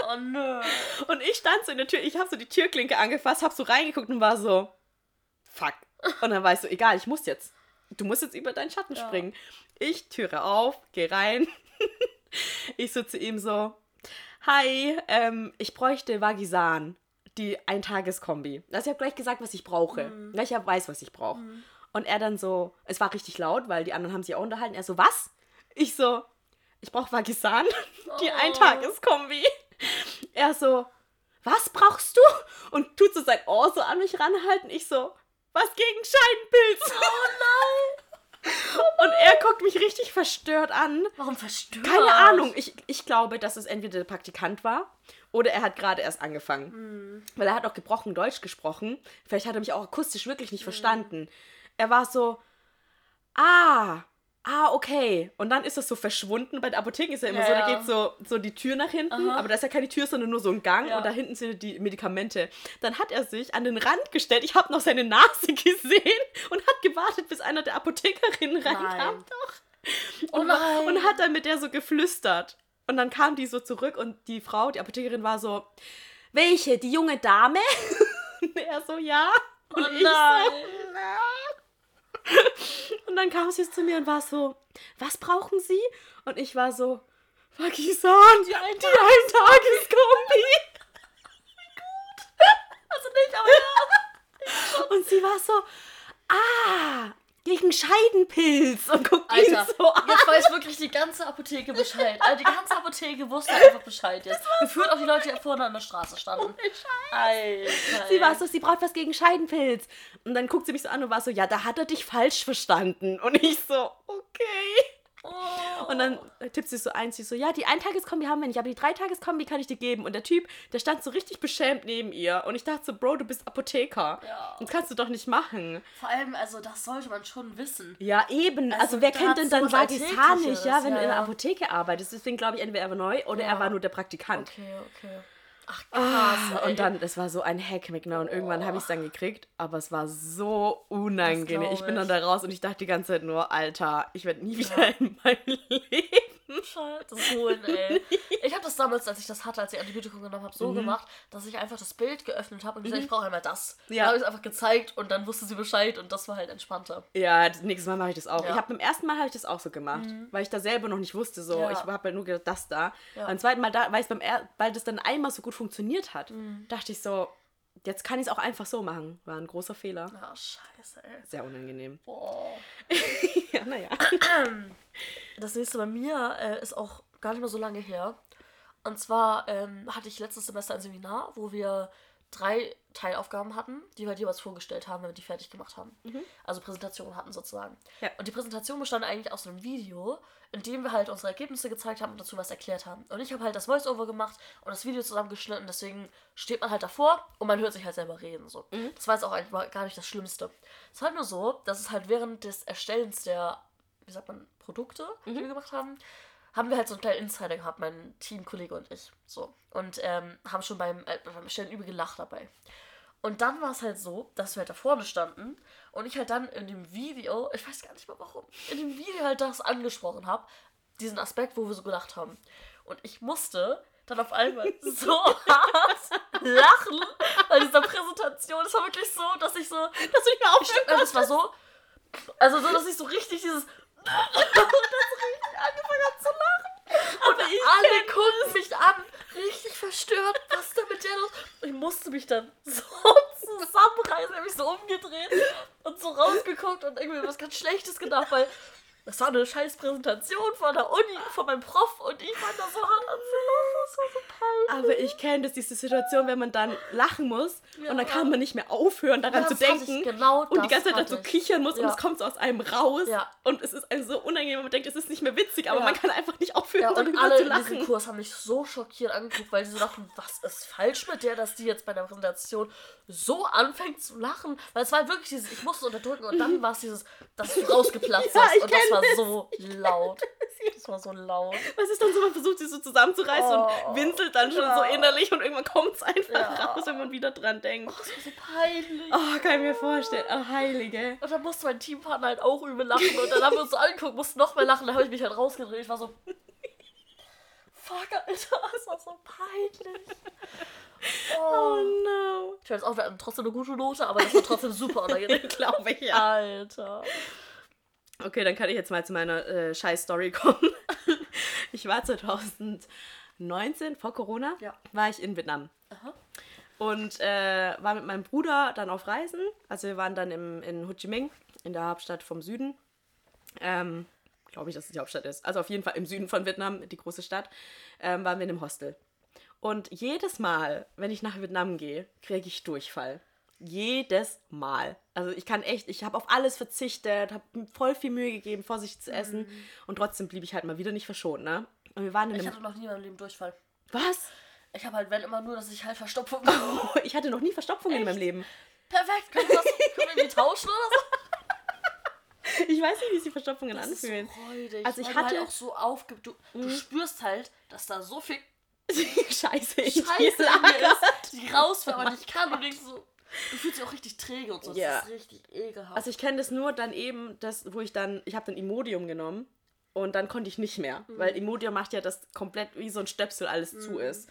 Oh nö. Und ich stand so in der Tür, ich habe so die Türklinke angefasst, habe so reingeguckt und war so, fuck. Und dann war ich so, egal, ich muss jetzt. Du musst jetzt über deinen Schatten Ja. springen. Ich Türe auf, geh rein. <laughs> ich so zu ihm so, hi, ähm, ich bräuchte Vagisan, die Eintageskombi. Also ich habe gleich gesagt, was ich brauche. Ja, ich hab, weiß, was ich brauche. Und er dann so, es war richtig laut, weil die anderen haben sich auch unterhalten. Er so, was? Ich so, ich brauche Vagisan, <laughs> die Oh. Eintageskombi. Er so, was brauchst du? Und tut so sein Ohr so an mich ranhalten. Ich so, was gegen Scheidenpilz? Oh nein. <laughs> Und er guckt mich richtig verstört an. Warum verstört? Keine Ahnung. Ich, ich glaube, dass es entweder der Praktikant war oder er hat gerade erst angefangen. Hm. Weil er hat auch gebrochen Deutsch gesprochen. Vielleicht hat er mich auch akustisch wirklich nicht verstanden. Er war so, ah, ah, okay. Und dann ist das so verschwunden. Bei der Apotheke ist ja immer Ja, so, da geht so, so die Tür nach hinten, Aha. aber da ist ja keine Tür, sondern nur so ein Gang Ja. und da hinten sind die Medikamente. Dann hat er sich an den Rand gestellt. Ich habe noch seine Nase <laughs> gesehen und hat gewartet, bis einer der Apothekerinnen reinkam. Nein. Doch. Oh Und, war- nein. und hat dann mit der so geflüstert. Und dann kam die so zurück und die Frau, die Apothekerin, war so, welche? Die junge Dame? <laughs> und er so, ja. Und Oh ich nein. so, na. <laughs> Und dann kam sie zu mir und war so, was brauchen Sie? Und ich war so, Vagisan, die, ein die Eintageskombi. <laughs> <laughs> Also nicht, aber ja. Und sie war so, ah, gegen Scheidenpilz. Und guckt ihn Alter, so an. jetzt weiß wirklich die ganze Apotheke Bescheid. Also die ganze Apotheke wusste einfach Bescheid jetzt. Gefühlt auch die Leute, die vorne an der Straße standen. Alter. Sie war so, sie braucht was gegen Scheidenpilz. Und dann guckt sie mich so an und war so, ja, da hat er dich falsch verstanden. Und ich so, okay. Oh. Und dann tippt sie so ein, sie so, ja, die Eintageskombi haben wir nicht, aber die Dreitageskombi kann ich dir geben. Und der Typ, der stand so richtig beschämt neben ihr. Und ich dachte so, Bro, du bist Apotheker. Ja. Das kannst du doch nicht machen. Vor allem, also das sollte man schon wissen. Ja, eben. Also, Also, wer kennt denn dann Vagisan nicht, ja, wenn du ja, in der. Apotheke arbeitest? Deswegen glaube ich, entweder er war neu oder er war nur der Praktikant. Okay, okay. Ach krass. ey. und dann, das war so ein Hack, genau. Und irgendwann habe ich es dann gekriegt, aber es war so unangenehm. glaub Ich bin dann ich. da raus und ich dachte die ganze Zeit nur, Alter, ich werde nie wieder in meinem <laughs> Leben das holen, ey. <laughs> Ich habe das damals, als ich das hatte, als ich Antibiotikum genommen habe, so gemacht, dass ich einfach das Bild geöffnet habe und gesagt, ich brauche einmal das. Ja. Dann habe ich es einfach gezeigt und dann wusste sie Bescheid und das war halt entspannter. Ja, das nächste Mal mache ich das auch. Ja. Ich habe beim ersten Mal habe ich das auch so gemacht, weil ich da selber noch nicht wusste, so Ja. ich habe halt nur gedacht, das da. Ja. Beim zweiten Mal da, weil es beim er weil das dann einmal so gut funktioniert hat, Mhm. dachte ich so, jetzt kann ich es auch einfach so machen. War ein großer Fehler. Ja, scheiße, ey. Sehr unangenehm. Boah. <laughs> ja, naja. <clears throat> Das nächste bei mir äh, ist auch gar nicht mehr so lange her. Und zwar ähm, hatte ich letztes Semester ein Seminar, wo wir drei Teilaufgaben hatten, die wir halt jeweils vorgestellt haben, wenn wir die fertig gemacht haben. Also Präsentationen hatten sozusagen. Ja. Und die Präsentation bestand eigentlich aus einem Video, in dem wir halt unsere Ergebnisse gezeigt haben und dazu was erklärt haben. Und ich habe halt das Voice-Over gemacht und das Video zusammengeschnitten, deswegen steht man halt davor und man hört sich halt selber reden. So. Das war jetzt auch eigentlich gar nicht das Schlimmste. Es war halt nur so, dass es halt während des Erstellens der, wie sagt man, Produkte, die wir gemacht haben, haben wir halt so einen kleinen Insider gehabt, mein Teamkollege und ich. So. Und ähm, haben schon beim, äh, beim Erstellen übel gelacht dabei. Und dann war es halt so, dass wir halt da vorne standen und ich halt dann in dem Video, ich weiß gar nicht mehr warum, in dem Video halt das angesprochen habe, diesen Aspekt, wo wir so gelacht haben. Und ich musste dann auf einmal <laughs> so hart lachen bei dieser Präsentation. Es war wirklich so, dass ich so, Dass du nicht mehr aufstehen es war so, also so, dass ich so richtig dieses <laughs> das richtig angefangen habe zu lachen. Und alle gucken mich an, richtig verstört, was ist denn mit der los? Ich musste mich dann <laughs> so zusammenreißen, habe mich so umgedreht und so rausgeguckt und irgendwie was ganz Schlechtes gedacht, weil das war eine scheiß Präsentation von der Uni, von meinem Prof und ich fand das so hart an zu lachen. Das war so peinlich. Aber ich kenne das, diese Situation, wenn man dann lachen muss Ja. und dann kann man nicht mehr aufhören, daran Ja, zu das denken. genau und die das ganze Zeit dann hatte so ich. kichern muss und Ja. es kommt so aus einem raus. Und es ist einem so unangenehm, man denkt, es ist nicht mehr witzig, aber man kann einfach nicht aufhören, und darüber alle zu in diesem lachen. Kurs haben mich so schockiert angeguckt, weil sie so dachten, was ist falsch mit der, dass die jetzt bei der Präsentation so anfängt zu lachen. Weil es war wirklich dieses, ich musste unterdrücken und dann <laughs> war es dieses, dass du rausgeplatzt Ja, hast. ich Und das kenn war so <laughs> laut. Das war so laut. Was ist dann so, man versucht sich so zusammenzureißen Oh. und winselt dann schon Ja. so innerlich und irgendwann kommt es einfach Ja. raus, wenn man wieder dran denkt. Das war so peinlich. Oh, kann ich mir vorstellen. Oh, Heilige. Und dann musste mein Teampartner halt auch übel lachen. Und dann haben wir uns so angeguckt, mussten noch mehr lachen. Dann habe ich mich halt rausgedreht. Ich war so. Fuck, Alter, das war so peinlich. Oh Oh. no. Ich weiß auch, wir hatten trotzdem eine gute Note, aber das war trotzdem super unangenehm. <laughs> Glaube ich, ja. Alter. Okay, dann kann ich jetzt mal zu meiner äh, Scheiß-Story <laughs> kommen. Ich war 2019, vor Corona, Ja. war ich in Vietnam. Aha. Und äh, war mit meinem Bruder dann auf Reisen. Also wir waren dann im, in Ho Chi Minh, in der Hauptstadt vom Süden. Ähm, Glaube ich, dass es die Hauptstadt ist. Also auf jeden Fall im Süden von Vietnam, die große Stadt, ähm, waren wir in einem Hostel. Und jedes Mal, wenn ich nach Vietnam gehe, kriege ich Durchfall. Jedes Mal. Also ich kann echt, ich habe auf alles verzichtet, habe voll viel Mühe gegeben, vorsichtig zu essen. Und trotzdem blieb ich halt mal wieder nicht verschont, ne? Und wir waren in Ich hatte noch nie in meinem Leben Durchfall. Was? Ich habe halt, wenn immer nur, dass ich halt Verstopfung <laughs> Ich hatte noch nie Verstopfungen in meinem Echt? Leben. Perfekt, können wir, das, <laughs> können wir die tauschen oder so? Ich weiß nicht, wie sich Verstopfungen Das ist anfühlen. freudig. Also ich weil hatte- halt auch so aufge... Du, du spürst halt, dass da so viel <laughs> Scheiße, in Scheiße in mir ist, die rausfällt, aber nicht kann. Und denkst so... Du fühlst dich auch richtig träge und so. Das Ja. ist richtig ekelhaft. Also ich kenne das nur dann eben, das, wo ich dann, ich habe dann Imodium genommen und dann konnte ich nicht mehr, Mhm. weil Imodium macht ja, dass komplett wie so ein Stöpsel alles zu ist.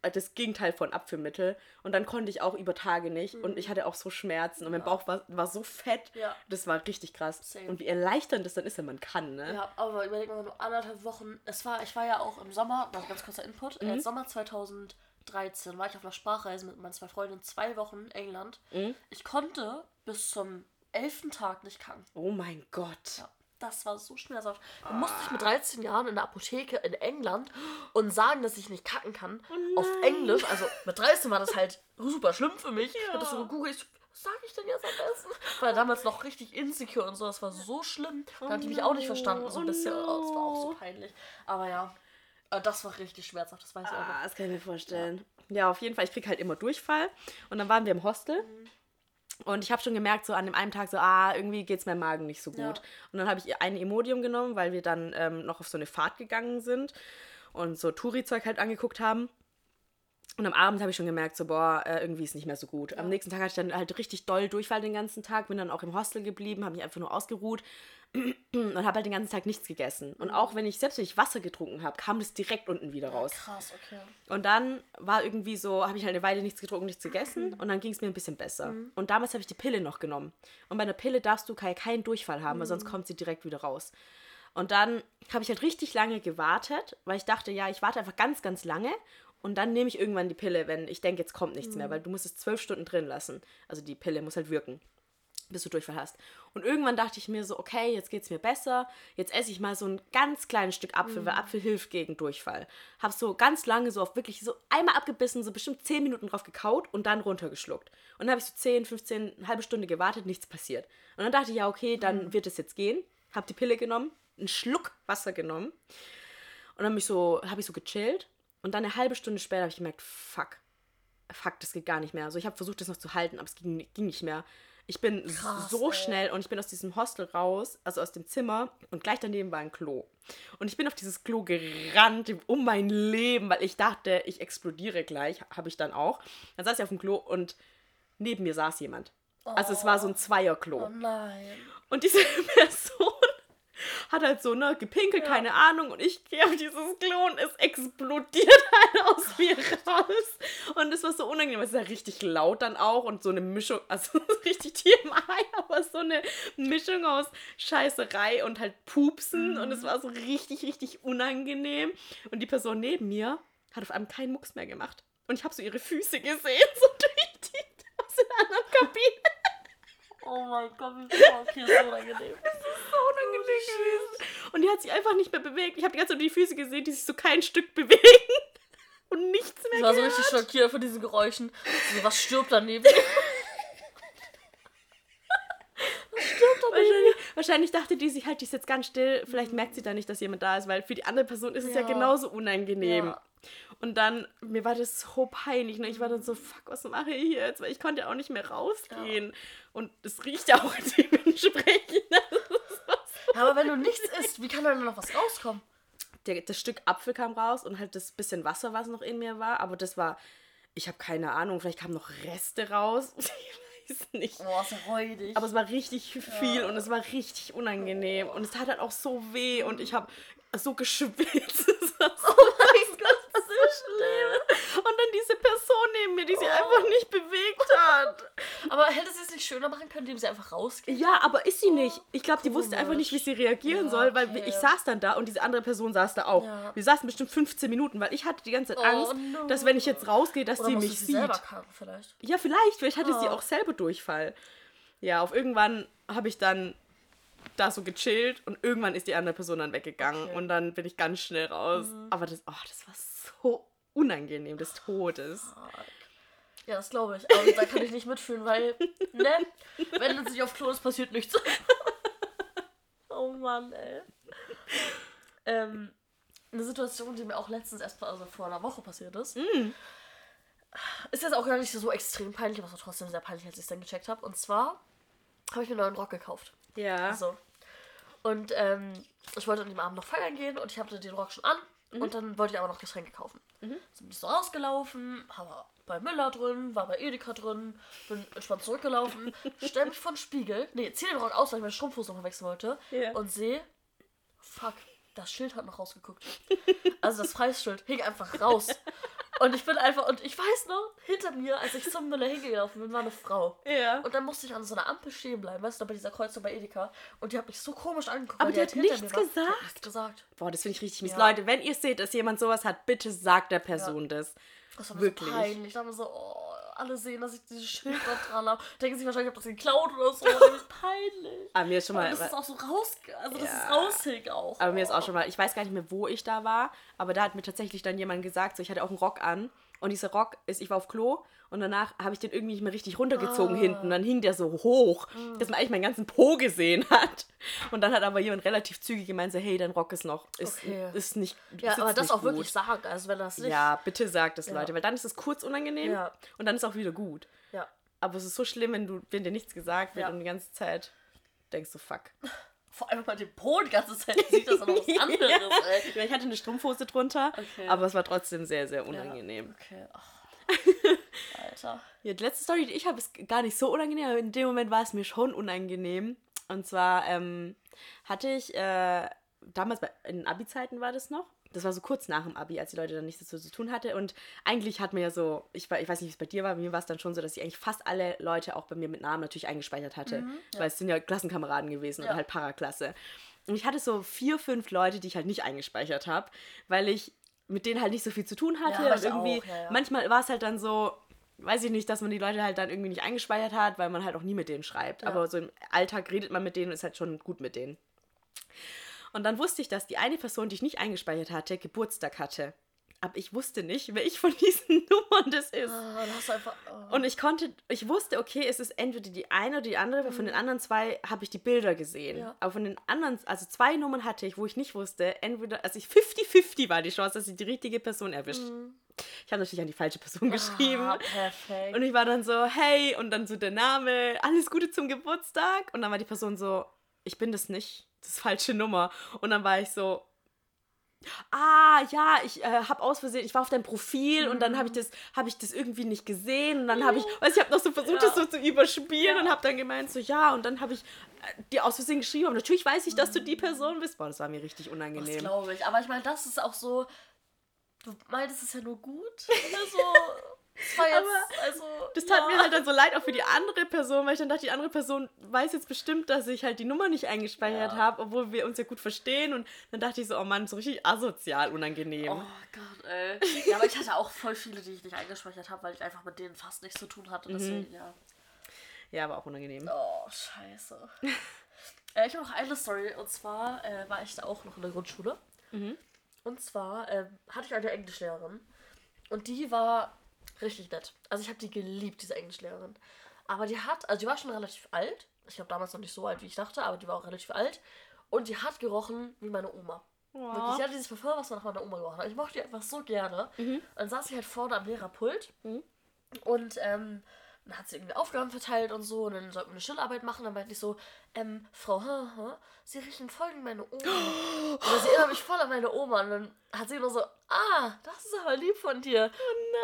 Das Gegenteil von Abführmittel. Und dann konnte ich auch über Tage nicht und ich hatte auch so Schmerzen und mein Bauch war, war so fett. Mhm. Ja. Das war richtig krass. Same. Und wie erleichternd das dann ist, wenn man kann, ne? Ja, aber überleg mal, nur anderthalb Wochen. Es war, ich war ja auch im Sommer, noch ganz kurzer Input. Mhm. Äh, Sommer 2013 war ich auf einer Sprachreise mit meinen zwei Freunden, zwei Wochen in England. Mhm. Ich konnte bis zum elften Tag nicht kacken. Oh mein Gott. Ja, das war so schmerzhaft. Dann musste ich mit 13 Jahren in der Apotheke in England und sagen, dass ich nicht kacken kann. auf Englisch. Also mit 13 war das halt super schlimm für mich. Ich habe das so gegoogelt. Was sage ich denn jetzt am besten? War damals noch richtig insecure und so. Das war so schlimm. Da hat die mich auch nicht verstanden. So ein Oh bisschen. no. Oh, das war auch so peinlich. Aber ja, äh, das war richtig schmerzhaft. Das weiß ich auch noch. Ah, das kann ich mir vorstellen. Ja. auf jeden Fall. Ich krieg halt immer Durchfall. Und dann waren wir im Hostel. Mhm. Und ich habe schon gemerkt, so an dem einen Tag, so, ah, irgendwie geht's meinem Magen nicht so gut. Ja. Und dann habe ich ein Imodium genommen, weil wir dann ähm, noch auf so eine Fahrt gegangen sind und so Touri-Zeug halt angeguckt haben. Und am Abend habe ich schon gemerkt, so, boah, äh, irgendwie ist nicht mehr so gut. Am nächsten Tag hatte ich dann halt richtig doll Durchfall den ganzen Tag, bin dann auch im Hostel geblieben, habe mich einfach nur ausgeruht <clears throat> und habe halt den ganzen Tag nichts gegessen. Und auch wenn ich, selbst wenn ich Wasser getrunken habe, kam das direkt unten wieder raus. Krass, okay. Und dann war irgendwie so, habe ich halt eine Weile nichts getrunken, nichts gegessen und dann ging es mir ein bisschen besser. Und damals habe ich die Pille noch genommen. Und bei einer Pille darfst du keinen keinen Durchfall haben, weil sonst kommt sie direkt wieder raus. Und dann habe ich halt richtig lange gewartet, weil ich dachte, ja, ich warte einfach ganz, ganz lange und dann nehme ich irgendwann die Pille, wenn ich denke, jetzt kommt nichts mehr, weil du musst es zwölf Stunden drin lassen. Also die Pille muss halt wirken, bis du Durchfall hast. Und irgendwann dachte ich mir so, okay, jetzt geht's mir besser. Jetzt esse ich mal so ein ganz kleines Stück Apfel, weil Apfel hilft gegen Durchfall. Hab so ganz lange so auf wirklich so einmal abgebissen, so bestimmt zehn Minuten drauf gekaut und dann runtergeschluckt. Und dann habe ich so 10, 15, eine halbe Stunde gewartet, nichts passiert. Und dann dachte ich, ja, okay, dann wird es jetzt gehen. Hab die Pille genommen, einen Schluck Wasser genommen und dann mich so, habe ich so gechillt. Und dann eine halbe Stunde später habe ich gemerkt, fuck, fuck, das geht gar nicht mehr. Also ich habe versucht, das noch zu halten, aber es ging, ging nicht mehr. Ich bin Krass, so ey. schnell und ich bin aus diesem Hostel raus, also aus dem Zimmer und gleich daneben war ein Klo. Und ich bin auf dieses Klo gerannt um mein Leben, weil ich dachte, ich explodiere gleich, habe ich dann auch. Dann saß ich auf dem Klo und neben mir saß jemand. Also es war so ein Zweierklo. Oh nein. Und diese <laughs> Person hat halt so, ne, gepinkelt, keine Ahnung. Und ich gehe auf dieses Klo und es explodiert <laughs> halt aus mir raus. Und es war so unangenehm. Es ist ja richtig laut dann auch und so eine Mischung, <laughs> also richtig TMI, aber so eine Mischung aus Scheißerei und halt Pupsen. Und es war so richtig, richtig unangenehm. Und die Person neben mir hat auf einmal keinen Mucks mehr gemacht. Und ich habe so ihre Füße gesehen, <laughs> so durch die, aus der anderen Kabine. Oh mein Gott, wie oh, okay, so unangenehm. so unangenehm gewesen. Und die hat sich einfach nicht mehr bewegt. Ich habe die ganze Zeit die Füße gesehen, die sich so kein Stück <laughs> bewegen. Und nichts mehr Ich war so gehört. richtig schockiert von diesen Geräuschen. So, was stirbt daneben? <laughs> was stirbt daneben? Wahrscheinlich, dachte die sich halt, die ist jetzt ganz still. Vielleicht merkt sie da nicht, dass jemand da ist, weil für die andere Person ist es ja, Ja. genauso unangenehm. Ja. Und dann, mir war das so peinlich. Ne? Ich war dann so, fuck, was mache ich jetzt? Weil ich konnte ja auch nicht mehr rausgehen. Und es riecht ja auch <laughs> dementsprechend. Ja, aber wenn du nichts isst, wie kann da denn noch was rauskommen? der, das Stück Apfel kam raus und halt das bisschen Wasser, was noch in mir war. Aber das war, ich habe keine Ahnung, vielleicht kamen noch Reste raus. <laughs> Weiß nicht. Boah, ja räudig. Aber es war richtig viel und es war richtig unangenehm. Und es tat halt auch so weh und ich habe so geschwitzt. <laughs> So, oh mein Gott, das ist so schlimm. und dann diese Person neben mir, die sich einfach nicht bewegt hat. <laughs> Aber hätte sie es nicht schöner machen können, indem sie einfach rausgeht? Ja, aber ist sie nicht. Ich glaube, die wusste einfach nicht, wie sie reagieren Ja, soll, weil okay. ich saß dann da und diese andere Person saß da auch. Ja. Wir saßen bestimmt 15 Minuten, weil ich hatte die ganze Zeit Oh, Angst, no. dass wenn ich jetzt rausgehe, dass Oder sie mich sie sieht. kacken vielleicht? Ja, vielleicht. Vielleicht hatte sie Ah. auch selber Durchfall. Ja, auf irgendwann habe ich dann da so gechillt und irgendwann ist die andere Person dann weggegangen Okay. Mhm. und dann bin ich ganz schnell raus. Aber das, oh, das war so unangenehm des Todes. Ja, das glaube ich. Aber da kann ich nicht mitfühlen, weil, ne? Wenn es sich auf Klo ist, passiert nichts. <laughs> oh Mann, ey. Ähm, eine Situation, die mir auch letztens erst also vor einer Woche passiert ist. Ist jetzt auch gar nicht so extrem peinlich, aber es war trotzdem sehr peinlich, als ich es dann gecheckt habe. Und zwar habe ich mir einen neuen Rock gekauft. Ja. So. Und ähm, ich wollte an dem Abend noch feiern gehen und ich hatte den Rock schon an. Und dann wollte ich aber noch Getränke kaufen. So bin ich so rausgelaufen, war bei Müller drin, war bei Edeka drin, bin entspannt zurückgelaufen, <laughs> stell mich vor den Spiegel, nee, zieh den Rock aus, weil ich meine Strumpfhose noch wechseln wollte Ja. und sehe, fuck, das Schild hat noch rausgeguckt. <laughs> Also das Preisschild hing einfach raus. Und ich bin einfach, und ich weiß noch, hinter mir, als ich zum Müller hingelaufen bin, war eine Frau. Ja. Und dann musste ich an so einer Ampel stehen bleiben, weißt du, bei dieser Kreuzung bei Edeka. Und die hat mich so komisch angeguckt. Aber die halt hat hinter nichts mir war. Die gesagt? hat nichts gesagt. Boah, das finde ich richtig mies. Ja. Leute, wenn ihr seht, dass jemand sowas hat, bitte sagt der Person das. Das war mir Wirklich. so peinlich. Da haben wir so, oh, alle sehen, dass ich dieses Schild da dran habe. <laughs> Denken sich wahrscheinlich, ich habe das geklaut oder so. Das ist peinlich. Aber mir ist schon Und mal. das ist auch so raus, also das Ja. ist raushing auch. Aber mir ist auch schon mal, ich weiß gar nicht mehr, wo ich da war, aber da hat mir tatsächlich dann jemand gesagt, so ich hatte auch einen Rock an und dieser Rock ist, ich war auf Klo und danach habe ich den irgendwie nicht mehr richtig runtergezogen Ah. hinten. Dann hing der so hoch, dass man eigentlich meinen ganzen Po gesehen hat. Und dann hat aber jemand relativ zügig gemeint, so hey, dein Rock ist noch, ist, Okay. ist nicht, Ja, aber das auch gut. wirklich sagen. Also wenn das nicht. Ja, bitte sagt es, Ja. Leute, weil dann ist es kurz unangenehm Ja. und dann ist auch wieder gut. ja. Aber es ist so schlimm, wenn du, wenn dir nichts gesagt wird Ja. und die ganze Zeit denkst du, fuck. Vor allem bei dem Po die ganze Zeit sieht das auch noch was <laughs> anderes, ey. Ja, ich hatte eine Strumpfhose drunter, Okay. aber es war trotzdem sehr, sehr unangenehm. Okay. ach. <laughs> Alter. Ja, die letzte Story, die ich habe, ist gar nicht so unangenehm, aber in dem Moment war es mir schon unangenehm. Und zwar ähm, hatte ich, äh, damals bei, in Abi-Zeiten war das noch. Das war so kurz nach dem Abi, als die Leute dann nichts dazu zu tun hatte. Und eigentlich hat mir ja so, ich, ich weiß nicht, wie es bei dir war, bei mir war es dann schon so, dass ich eigentlich fast alle Leute auch bei mir mit Namen natürlich eingespeichert hatte. Weil es sind ja Klassenkameraden gewesen Ja. oder halt Paraklasse. Und ich hatte so vier, fünf Leute, die ich halt nicht eingespeichert habe, weil ich mit denen halt nicht so viel zu tun hatte. Ja, und irgendwie, auch, ja, ja. manchmal war es halt dann so, weiß ich nicht, dass man die Leute halt dann irgendwie nicht eingespeichert hat, weil man halt auch nie mit denen schreibt. Ja. Aber so im Alltag redet man mit denen und ist halt schon gut mit denen. Und dann wusste ich, dass die eine Person, die ich nicht eingespeichert hatte, Geburtstag hatte. Aber ich wusste nicht, welche von <laughs> diesen Nummern das ist. Ah, dann hast du einfach. Oh. Und ich konnte, ich wusste, okay, es ist entweder die eine oder die andere, weil von den anderen zwei habe ich die Bilder gesehen. Mhm. Ja. Aber von den anderen, also zwei Nummern hatte ich, wo ich nicht wusste, entweder, also ich 50-50 war die Chance, dass ich die richtige Person erwischt. Ich habe natürlich an die falsche Person geschrieben. Mhm. Ah, perfekt. Und ich war dann so, hey, und dann so der Name, alles Gute zum Geburtstag. Und dann war die Person so, ich bin das nicht, das ist falsche Nummer. Und dann war ich so, ah, ja, ich äh, habe aus Versehen, ich war auf deinem Profil und dann habe ich das, habe ich das irgendwie nicht gesehen und dann habe ich, weiß ich habe noch so versucht, Ja. das so zu überspielen Ja. und habe dann gemeint so, ja, und dann habe ich äh, dir aus Versehen geschrieben, aber natürlich weiß ich, dass du die Person bist. Boah, das war mir richtig Das unangenehm. glaube ich. Aber ich meine, das ist auch so. Du meintest es ja nur gut. Also. <laughs> Es war jetzt. also. Das tat ja. mir halt dann so leid, auch für die andere Person, weil ich dann dachte, die andere Person weiß jetzt bestimmt, dass ich halt die Nummer nicht eingespeichert Ja. habe, obwohl wir uns ja gut verstehen. Und dann dachte ich so, oh Mann, so richtig asozial unangenehm. Oh Gott, ey. Ja, aber ich hatte auch voll viele, die ich nicht eingespeichert habe, weil ich einfach mit denen fast nichts zu tun hatte. Mhm. Deswegen, ja. Ja, aber auch unangenehm. Oh, scheiße. <laughs> äh, ich habe noch eine Story. Und zwar äh, war ich da auch noch in der Grundschule. Und zwar ähm, hatte ich eine Englischlehrerin. Und die war richtig nett. Also ich habe die geliebt, diese Englischlehrerin. Aber die hat, also die war schon relativ alt. Ich glaube damals noch nicht so alt, wie ich dachte, aber die war auch relativ alt. Und die hat gerochen wie meine Oma. Wirklich, die hatte dieses Parfum, was man nach meiner Oma gerochen hat. Ich mochte die einfach so gerne. Und dann saß sie halt vorne am Lehrerpult. Und ähm, dann hat sie irgendwie Aufgaben verteilt und so. Und dann sollten wir eine Schularbeit machen. Dann meinte ich so, ähm, Frau, ha, ha, Sie riechen voll wie meine Oma. <gasps> Und sie erinnert mich voll an meine Oma. Und dann hat sie nur so, ah, das ist aber lieb von dir.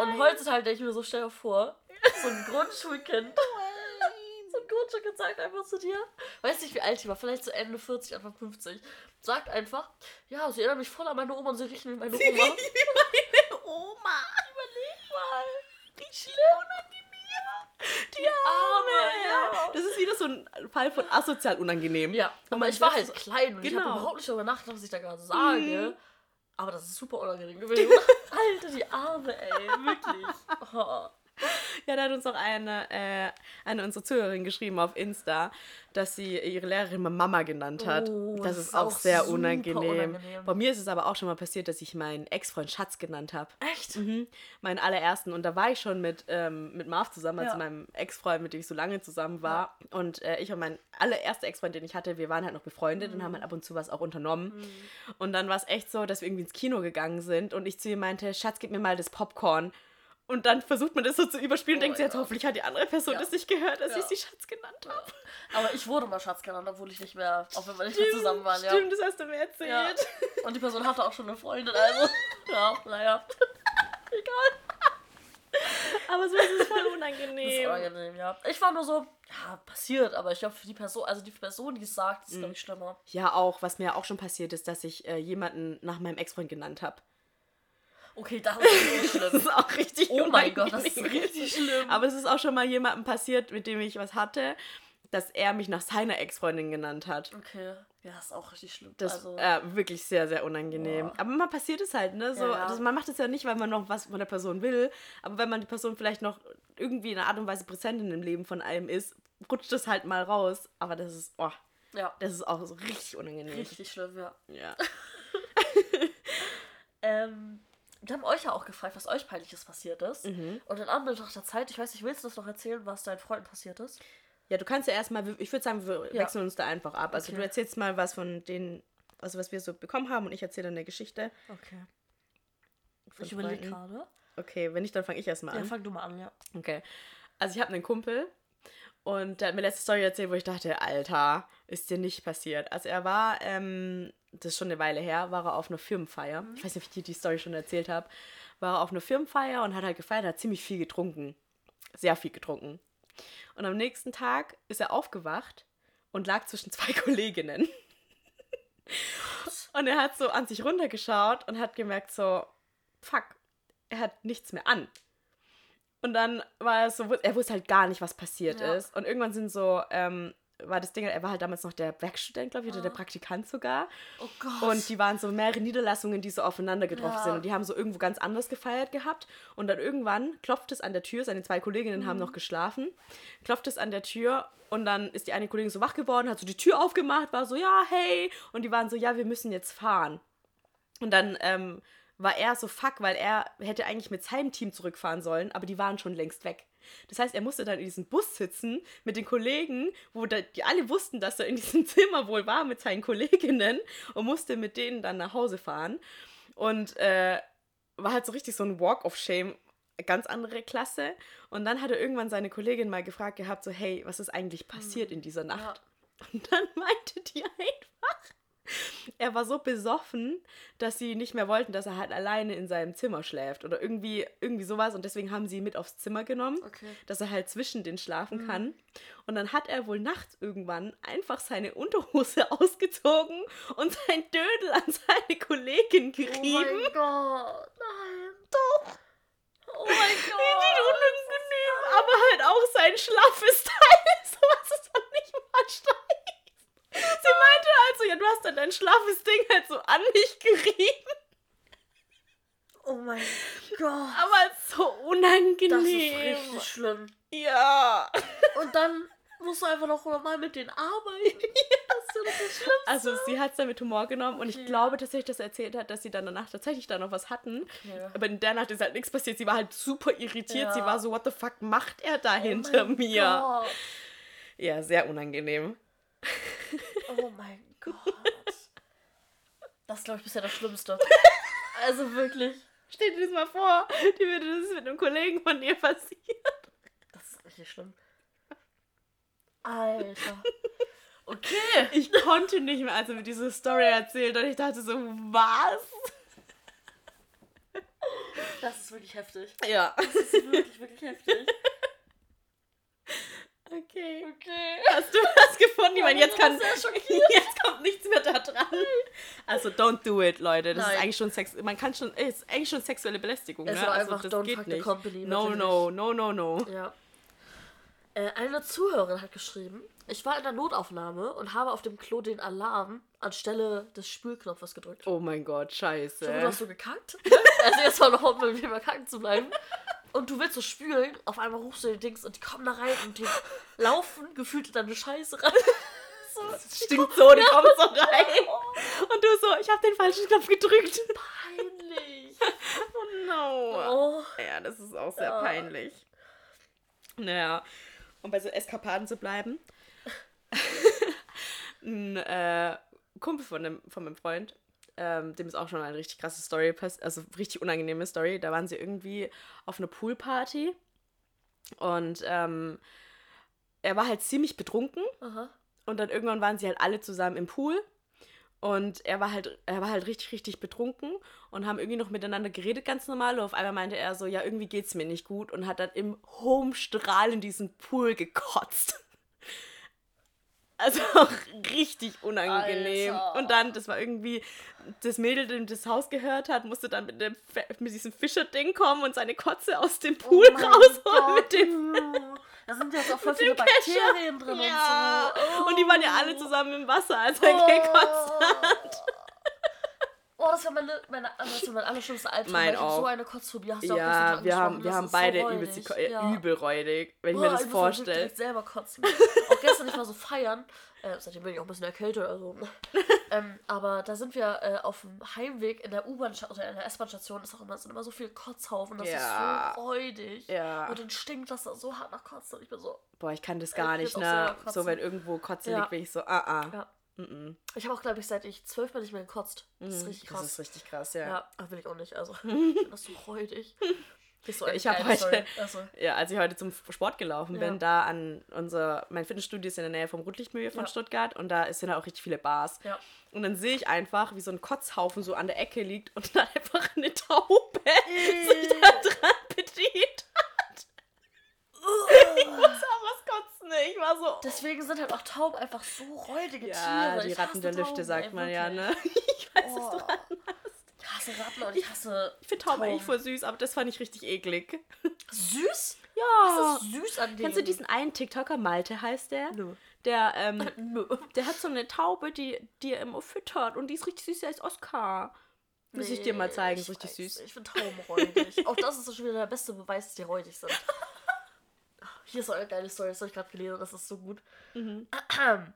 und heutzutage denke ich mir so, stell dir vor, so ein Grundschulkind. <laughs> So ein Grundschulkind sagt einfach zu dir, weiß nicht wie alt sie war, vielleicht so Ende 40, Anfang 50, sagt einfach, ja, sie erinnert mich voll an meine Oma und sie riechen wie meine Oma. Oma! Mal. Wie schlimm! <laughs> Die Arme! ja. Das ist wieder so ein Fall von asozial unangenehm. Ja, aber ich war halt so- klein und ich habe Genau. überhaupt nicht darüber nachgedacht, was ich da gerade sage. Aber das ist super unangenehm gewesen. <laughs> Alter, die Arme, ey, wirklich. <laughs> Oh. <laughs> Ja, da hat uns auch eine, äh, eine unserer Zuhörerinnen geschrieben auf Insta, dass sie ihre Lehrerin mal Mama genannt hat. Oh, das das ist ist auch auch sehr unangenehm. unangenehm. Bei mir ist es aber auch schon mal passiert, dass ich meinen Ex-Freund Schatz genannt habe. Echt? Mhm. Meinen allerersten. Und da war ich schon mit, ähm, mit Marv zusammen, also Ja. meinem Ex-Freund, mit dem ich so lange zusammen war. Und äh, ich und mein allererster Ex-Freund, den ich hatte, wir waren halt noch befreundet und haben halt ab und zu was auch unternommen. Und dann war es echt so, dass wir irgendwie ins Kino gegangen sind und ich zu ihr meinte, Schatz, gib mir mal das Popcorn. Und dann versucht man das so zu überspielen und Oh denkt sich jetzt, hoffentlich hat die andere Person Ja. das nicht gehört, dass Ja. ich sie Schatz genannt habe. Aber ich wurde mal Schatz genannt, obwohl ich nicht mehr, auch wenn wir nicht mehr zusammen waren, ja. Stimmt, das hast du mir erzählt. ja. Und die Person hatte auch schon eine Freundin, <laughs> also. Ja, naja. <laughs> Egal. Aber so ist es voll <laughs> Das ist unangenehm. unangenehm, ja. Ich war nur so, ja, passiert, aber ich glaube, für die Person, also die Person, die es sagt, ist, glaube ich, schlimmer. Ja, auch, was mir auch schon passiert ist, dass ich äh, jemanden nach meinem Ex-Freund genannt habe. Okay, das ist <laughs> richtig Das schlimm. ist auch richtig Oh mein Gott, das ist richtig schlimm. Aber es ist auch schon mal jemandem passiert, mit dem ich was hatte, dass er mich nach seiner Ex-Freundin genannt hat. Okay, ja, ist auch richtig schlimm. Das also, äh, wirklich sehr, sehr unangenehm. Boah. Aber mal passiert es halt, ne? So, Ja, ja. Das, man macht es ja nicht, weil man noch was von der Person will, aber wenn man die Person vielleicht noch irgendwie in einer Art und Weise präsent in dem Leben von einem ist, rutscht es halt mal raus. Aber das ist, oh, ja, das ist auch so richtig unangenehm. richtig schlimm, ja. Ja. <laughs> Ähm, wir haben euch ja auch gefragt, was euch peinliches passiert ist. Mhm. Und in Anbetracht der Zeit, ich weiß nicht, willst du das noch erzählen, was deinen Freunden passiert ist? Ja, du kannst ja erstmal, ich würde sagen, wir Ja. wechseln uns da einfach ab. Also Okay. du erzählst mal was von den, also was wir so bekommen haben und ich erzähle dann eine Geschichte. Okay. Ich überlege gerade. Okay, wenn nicht, dann fange ich erstmal Ja, an. fang du mal an, ja. Okay. Also ich habe einen Kumpel und der hat mir letzte Story erzählt, wo ich dachte, Alter, ist dir nicht passiert. Also er war, ähm, das ist schon eine Weile her, war er auf einer Firmenfeier. Ich weiß nicht, ob ich dir die Story schon erzählt habe. War er auf einer Firmenfeier und hat halt gefeiert, hat ziemlich viel getrunken. sehr viel getrunken. Und am nächsten Tag ist er aufgewacht und lag zwischen zwei <laughs> Kolleginnen. Und er hat so an sich runtergeschaut und hat gemerkt, so, fuck, er hat nichts mehr an. Und dann war er so, er wusste halt gar nicht, was passiert Ja. ist. Und irgendwann sind so, ähm, war das Ding, er war halt damals noch der Werkstudent, glaube ich, oder der Praktikant sogar. Oh Gott. Und die waren so mehrere Niederlassungen, die so aufeinander getroffen Ja. sind. Und die haben so irgendwo ganz anders gefeiert gehabt. Und dann irgendwann klopft es an der Tür. Seine zwei Kolleginnen haben Mhm. noch geschlafen. Klopft es an der Tür. Und dann ist die eine Kollegin so wach geworden, hat so die Tür aufgemacht, war so, ja, hey. Und die waren so, ja, wir müssen jetzt fahren. Und dann ähm, war er so fuck, weil er hätte eigentlich mit seinem Team zurückfahren sollen, aber die waren schon längst weg. Das heißt, er musste dann in diesem Bus sitzen mit den Kollegen, wo da, die alle wussten, dass er in diesem <laughs> Zimmer wohl war mit seinen Kolleginnen und musste mit denen dann nach Hause fahren. Und äh, war halt so richtig so ein Walk of Shame, ganz andere Klasse. Und dann hat er irgendwann seine Kollegin mal gefragt gehabt, so, hey, was ist eigentlich passiert in dieser Nacht? Und dann <laughs> meinte die einfach, <laughs> er war so besoffen, dass sie nicht mehr wollten, dass er halt alleine in seinem Zimmer schläft oder irgendwie, irgendwie sowas. Und deswegen haben sie ihn mit aufs Zimmer genommen, Okay. dass er halt zwischen den schlafen kann. Und dann hat er wohl nachts irgendwann einfach seine Unterhose <laughs> ausgezogen und sein Dödel an seine Kollegin Oh gerieben. mein Gott. Nein. Doch. Oh mein Richtig Gott. unangenehm, aber halt auch sein schlaffes Teil, <laughs> sowas ist dann nicht mal steif. Sie meinte also, ja, du hast dann dein schlaffes Ding halt so an mich gerieben, Oh mein Gott. aber so unangenehm. Das ist richtig schlimm. Ja. Und dann musst du einfach noch mal mit denen arbeiten. <laughs> Ja. Also sie hat es dann mit Humor genommen und ich glaube tatsächlich, dass er erzählt hat, dass sie dann danach tatsächlich da noch was hatten. Okay. Aber in der Nacht ist halt nichts passiert. Sie war halt super irritiert. Ja. Sie war so, what the fuck macht er da Oh hinter mir? Gott. Ja, sehr unangenehm. Oh mein <laughs> Gott. Das ist, glaube ich, bisher das Schlimmste. Also wirklich. Stell dir das mal vor, die würde das mit einem Kollegen von ihr passieren. Das ist richtig schlimm. Alter. Okay. Ich konnte nicht mehr, als er mir diese Story erzählt und ich dachte so, was? Das ist wirklich heftig. Ja. Das ist wirklich, wirklich heftig. Okay. Okay. Hast du was gefunden? Ich meine, jetzt kann. <laughs> Jetzt kommt nichts mehr da dran. Also, don't do it, Leute. Das Nein. ist eigentlich schon Sex. Man kann schon. Ist eigentlich schon sexuelle Belästigung, Es ne? war Also, einfach das don't geht fuck the nicht. company, No, no, no, no, no. Ja. Äh, eine Zuhörerin hat geschrieben, ich war in der Notaufnahme und habe auf dem Klo den Alarm anstelle des Spülknopfes gedrückt. Oh mein Gott, scheiße. So, du hast so gekackt. also jetzt mal noch um mit mir kacken zu bleiben. Und du willst so spülen, auf einmal rufst du die Dings und die kommen da rein und die laufen gefühlt in deine Scheiße rein. <laughs> so, Stinkt so, die kommt so rein. <laughs> Und du so, ich habe den falschen Knopf gedrückt. peinlich. <laughs> Oh no. Oh. Ja, das ist auch sehr Ja. peinlich. Naja, um bei so Eskapaden zu bleiben. Ein äh, Kumpel von, dem, von meinem Freund, ähm, dem ist auch schon eine richtig krasse Story also richtig unangenehme Story. Da waren sie irgendwie auf einer Poolparty und ähm, er war halt ziemlich betrunken Aha. und dann irgendwann waren sie halt alle zusammen im Pool. Und er war halt, er war halt richtig, richtig betrunken und haben irgendwie noch miteinander geredet, ganz normal. Und auf einmal meinte er so, ja, irgendwie geht's mir nicht gut und hat dann im Homestrahl in diesen Pool gekotzt. Also auch richtig unangenehm. Alter. Und dann, das war irgendwie, das Mädel, dem das Haus gehört hat, musste dann mit, dem, mit diesem Fischerding kommen und seine Kotze aus dem Pool Oh rausholen mit Gott. dem Da sind jetzt auch <laughs> voll mit viele. Bakterien drin Ja. und so. Und die waren ja alle zusammen im Wasser, als er gekotzt hat. <laughs> Oh, das war meine, meine, das war mein allerschlimmste Albtraum. Mein ich auch. so eine Kotzphobie. Hast du auch Ja, gestern wir haben, wir Das haben beide so übelst äh, Ja. übel räudig, wenn ich Boah, mir das ich auch wirklich vorstelle. direkt selber kotzen. auch gestern, ich war so feiern. Äh, seitdem bin ich auch ein bisschen erkältet, also. <laughs> ähm, aber da sind wir äh, auf dem Heimweg in der U-Bahn oder in der S-Bahn-Station ist auch immer, sind immer so viele Kotzhaufen. Das Ja. ist so räudig. Ja. Und dann stinkt das da so hart nach Kotzen. Und ich bin so. Boah, ich kann das Ich gar nicht, auch ne? So, wenn irgendwo Kotze Ja. liegt, bin ich so, ah, ah. Ja. Mm Ich habe auch, glaube ich, seit ich zwölf bin nicht mehr gekotzt. Das ist richtig Das krass. ist richtig krass, ja. ja, will ich auch nicht. Also, <laughs> das so räudig. Das ist so Ja, eine ich hab geile heute-. Also, Ja, als ich heute zum Sport gelaufen bin, Ja. da an unser, mein Fitnessstudio ist in der Nähe vom Rotlichtmilieu von Ja. Stuttgart und da sind auch richtig viele Bars. ja. Und dann sehe ich einfach, wie so ein Kotzhaufen so an der Ecke liegt und dann <laughs> einfach eine Taube <laughs> sich da dran bedient hat. ich muss auch was kotzen. Ich war so. Deswegen sind halt auch Tauben einfach so räudige ja, Tiere. die Ich Ratten der Lüfte, Tauben, sagt ey, man ja, wirklich. ne? <laughs> Ich weiß, was Oh. du ran Ich hasse Ratten und ich hasse. Ich finde Tauben eigentlich voll süß, aber das fand ich richtig eklig. Süß? Ja. Was ist süß an denen? Kennst du diesen einen TikToker, Malte heißt der? Nö. Der, ähm, <laughs> der hat so eine Taube, die, die er immer füttert und die ist richtig süß, der heißt Oscar. Muss ich dir mal zeigen, ist ich richtig süß. nicht, Ich finde Tauben räudig. Auch das ist schon wieder der beste Beweis, dass die räudig sind. <laughs> Hier ist so eine geile Story, das habe ich gerade gelesen, das ist so gut. Mhm. <clears throat>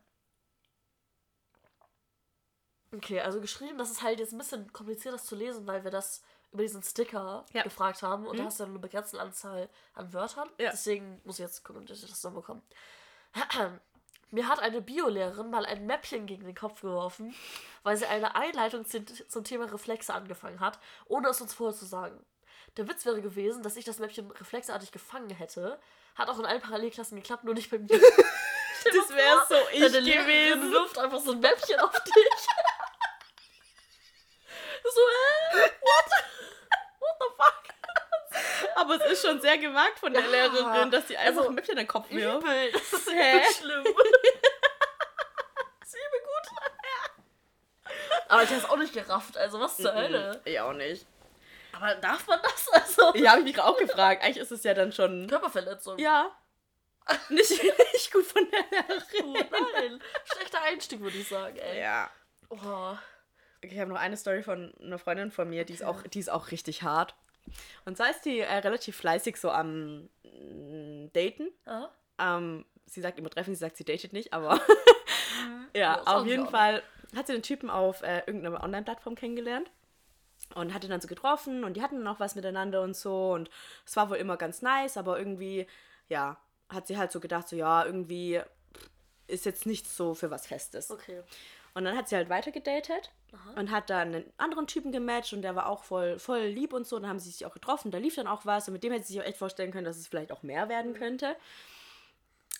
Okay, also geschrieben, das ist halt jetzt ein bisschen kompliziert, das zu lesen, weil wir das über diesen Sticker Ja. gefragt haben und da Mhm. hast du eine begrenzte Anzahl an Wörtern. Ja. Deswegen muss ich jetzt gucken, dass ich das noch bekomme. <clears throat> Mir hat eine Biolehrerin mal ein Mäppchen gegen den Kopf geworfen, weil sie eine Einleitung zum zum Thema Reflexe angefangen hat, ohne es uns vorher zu sagen. Der Witz wäre gewesen, dass ich das Mäppchen reflexartig gefangen hätte. Hat auch in allen Parallelklassen geklappt, nur nicht bei mir. <laughs> Das wäre so ich Deine Lehrerin gewesen. wirft einfach so ein Mäppchen auf dich. <laughs> so, hä? What the fuck? Aber es ist schon sehr gewagt von der Ja, Lehrerin, dass sie einfach also, ein Mäppchen in den Kopf wirft. Übel. <laughs> Das ist Hä? schlimm. das ist übel gut. Aber ich hab's auch nicht gerafft, also was zur Hölle. Ich auch nicht. Aber darf man das <laughs> also? Ja, habe ich mich auch gefragt. Eigentlich ist es ja dann schon. Körperverletzung. Ja. Nicht, <laughs> nicht gut von der Oh Lehrerin. nein. Schlechter Einstieg, würde ich sagen, ey. Ja. Oh. Okay, ich habe noch eine Story von einer Freundin von mir, die ist auch, die ist auch richtig hart. Und zwar ist die äh, relativ fleißig so am mm, Daten. Ah? Ähm, sie sagt immer treffen, sie sagt, sie datet nicht, aber <laughs> ja, Ja, auf jeden Fall hat sie den Typen auf äh, irgendeiner Online-Plattform kennengelernt und hat ihn dann so getroffen und die hatten noch was miteinander und so und es war wohl immer ganz nice, aber irgendwie, ja, hat sie halt so gedacht, so ja, irgendwie ist jetzt nichts so für was Festes. Okay. Und dann hat sie halt weiter gedatet und hat dann einen anderen Typen gematcht und der war auch voll, voll lieb und so. Und dann haben sie sich auch getroffen, da lief dann auch was und mit dem hätte sie sich auch echt vorstellen können, dass es vielleicht auch mehr werden könnte.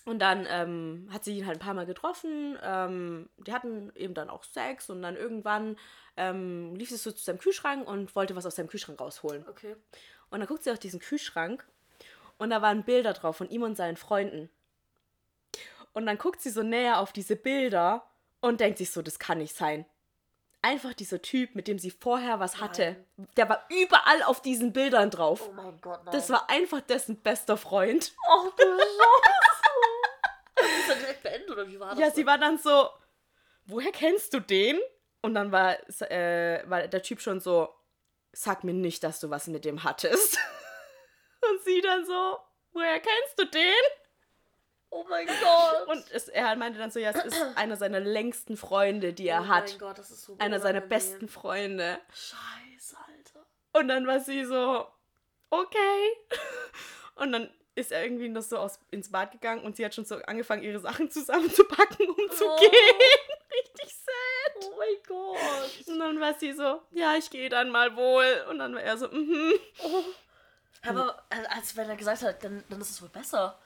Und dann ähm, hat sie ihn halt ein paar Mal getroffen. Ähm, die hatten eben dann auch Sex und dann irgendwann ähm, lief sie so zu seinem Kühlschrank und wollte was aus seinem Kühlschrank rausholen. Okay. Und dann guckt sie auf diesen Kühlschrank und da waren Bilder drauf von ihm und seinen Freunden. Und dann guckt sie so näher auf diese Bilder und denkt sich so, das kann nicht sein. Einfach dieser Typ, mit dem sie vorher was hatte, der war überall auf diesen Bildern drauf. Oh mein Gott, nein. Das war einfach dessen bester Freund. Oh, du Scheiße. Ist er direkt beendet oder wie war das? Ja, sie war dann so, woher kennst du den? Und dann war, äh, war der Typ schon so, sag mir nicht, dass du was mit dem hattest. <laughs> Und sie dann so, woher kennst du den? Oh mein Gott. Und es, er meinte dann so, ja, es ist <clears throat> einer seiner längsten Freunde, die er oh hat. mein Gott, das ist so Einer seiner besten Freunde. Scheiße, Alter. Und dann war sie so, okay. <laughs> Und dann ist er irgendwie noch so aus, ins Bad gegangen und sie hat schon so angefangen, ihre Sachen zusammenzupacken, um zu Oh. gehen. <laughs> Richtig sad. Oh mein Gott. Und dann war sie so, ja, ich gehe dann mal wohl. Und dann war er so, mhm. Aber äh, als wenn er gesagt hat, dann, dann ist es wohl besser.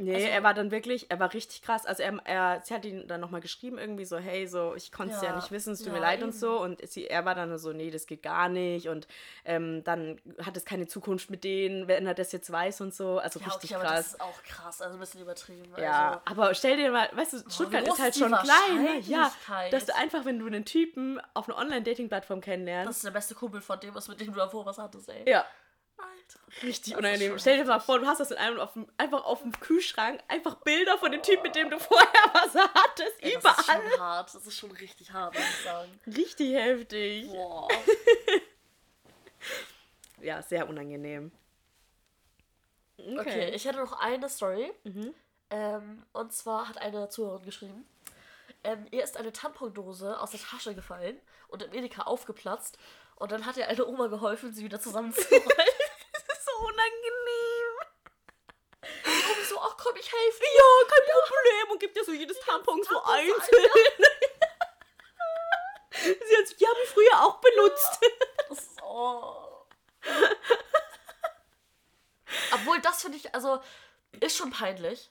Nee, Also- er war dann wirklich, er war richtig krass. Also er, er sie hat ihn dann nochmal geschrieben, irgendwie so, hey, so, ich konnte es ja. Ja, nicht wissen, es tut ja, mir leid und eben. so. Und sie, er war dann so, nee, das geht gar nicht. Und ähm, dann hat es keine Zukunft mit denen, wenn er das jetzt weiß und so. Also Ja, richtig okay, aber krass. das ist auch krass. Also ein bisschen übertrieben. Ja, Also, aber stell dir mal, weißt du, Stuttgart groß ist halt schon klein, ne? Ja, dass du einfach, wenn du einen Typen auf einer Online-Dating-Plattform das kennenlernst, ist der beste Kumpel von dem, was mit dem du davor was hattest, ey. ja, Alter. richtig unangenehm. Stell dir mal vor, du hast das in einem auf dem, einfach auf dem Kühlschrank, einfach Bilder von dem Typ, mit dem du <laughs> vorher was hattest, Ey, das ist überall. schon hart. Das ist schon richtig hart, muss ich sagen. Richtig heftig. Boah. <laughs> Ja, sehr unangenehm. Okay. Okay, ich hätte noch eine Story. Mhm. Ähm, und zwar hat eine Zuhörerin geschrieben, ähm, ihr ist eine Tampondose aus der Tasche gefallen und im Edeka aufgeplatzt. Und dann hat ihr eine Oma geholfen, sie wieder zusammenzurollen. <laughs> das ist so unangenehm. So, komm, ich helfe dir. Ja, kein Problem. Und gibt dir so jedes Tampon so so einzeln. Sie hat die haben wir früher auch benutzt. Ist, oh. Obwohl, das finde ich, also, ist schon peinlich.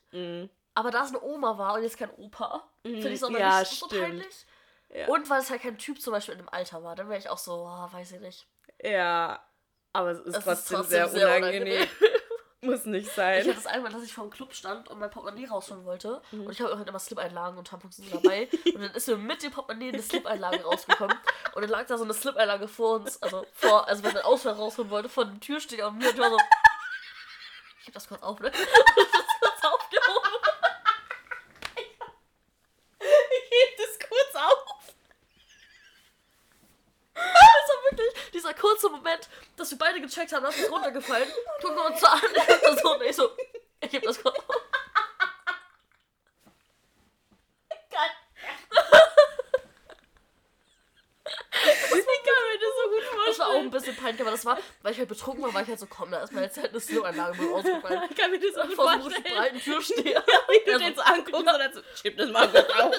Aber da es eine Oma war und jetzt kein Opa, finde ich es auch Ja, nicht so peinlich. Ja. Und weil es halt kein Typ zum Beispiel in dem Alter war, dann wäre ich auch so, oh, weiß ich nicht. Ja, aber es ist Es trotzdem, sehr, unangenehm. Muss nicht Ich sein. hatte das einmal, dass ich vor dem Club stand und mein Portemonnaie rausholen wollte. Mhm. Und ich habe halt immer Slip-Einlagen und Tampons dabei. und dann ist mir mit dem Portemonnaie eine Slip-Einlage rausgekommen. Und dann lag da so eine Slip-Einlage vor uns. Also, vor, also wenn man Ausfall rausholen wollte, vor dem Türsteher und mir. Und ich war so. Ich heb das kurz auf, ne? <laughs> das kurz aufgehoben. Ich heb das kurz auf. Das war wirklich dieser kurze Moment, dass wir beide gecheckt haben, dass es runtergefallen. Gucken wir uns so an. Ich hab das so und ich so. Ich heb das kurz das so gut Das war auch ein bisschen peinlich, aber das war, weil ich halt betrunken war, war ich halt so, komm, da ist mir jetzt halt eine Slip-Einlage mit rausgefallen. Ich kann mir das gut Vor so einem breiten Türsteher. Wie du Ja, den so- so anguckst und dann so, schieb das mal kurz auf.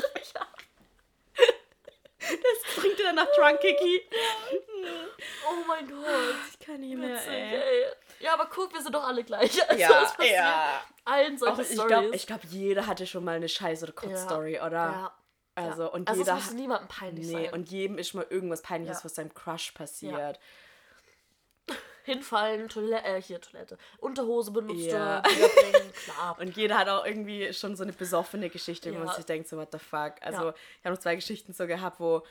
Das bringt dir dann nach Drunk Kiki. Oh mein Gott. Ich kann nicht mehr, Witzig, ey. ey. Ja, aber guck, wir sind doch alle gleich. <laughs> Also, Ja, ja. Allen solche Auch ich glaube, glaub, jeder hatte schon mal eine Scheiß- oder Ja. Kotzstory, oder? ja. Also, ja. und also jeder es muss niemandem peinlich Nee, sein. und jedem ist mal irgendwas Peinliches, Ja. was seinem Crush passiert. <laughs> Hinfallen, Toilette, äh, hier Toilette, Unterhose benutzt, Ja. ja. wiederbringen, <laughs> klar. Und jeder hat auch irgendwie schon so eine besoffene Geschichte, wo man Ja. sich denkt, so, what the fuck. Also, Ja. ich habe noch zwei Geschichten so gehabt, wo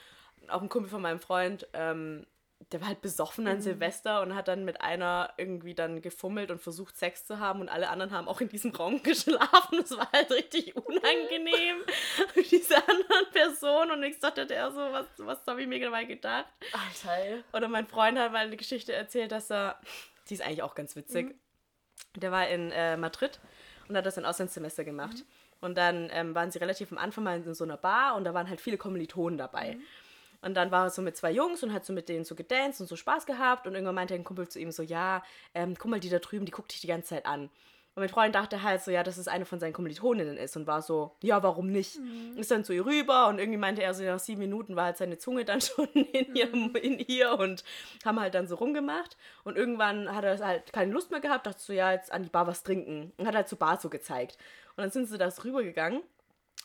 auch ein Kumpel von meinem Freund, ähm, der war halt besoffen Mhm. an Silvester und hat dann mit einer irgendwie dann gefummelt und versucht, Sex zu haben und alle anderen haben auch in diesem Raum <laughs> geschlafen. Das war halt richtig unangenehm <laughs> für diese anderen Personen und ich dachte, der so, was, was habe ich mir dabei gedacht? Alter. Oder mein Freund hat mal eine Geschichte erzählt, dass er, die ist eigentlich auch ganz witzig, der war in äh, Madrid und hat das ein Auslandssemester gemacht. Und dann ähm, waren sie relativ am Anfang mal in so einer Bar und da waren halt viele Kommilitonen dabei. Und dann war er so mit zwei Jungs und hat so mit denen so gedanced und so Spaß gehabt. Und irgendwann meinte ein Kumpel zu ihm so, ja, ähm, guck mal, die da drüben, die guckt dich die ganze Zeit an. Und mein Freund dachte halt so, ja, dass es eine von seinen Kommilitoninnen ist und war so, ja, warum nicht? Ist dann zu ihr rüber und irgendwie meinte er so, nach sieben Minuten war halt seine Zunge dann <laughs> schon in, ihrem, in ihr und haben halt dann so rumgemacht. Und irgendwann hat er halt keine Lust mehr gehabt, dachte so, ja, jetzt an die Bar was trinken. Und hat halt zur Bar so gezeigt. Und dann sind sie da so rübergegangen.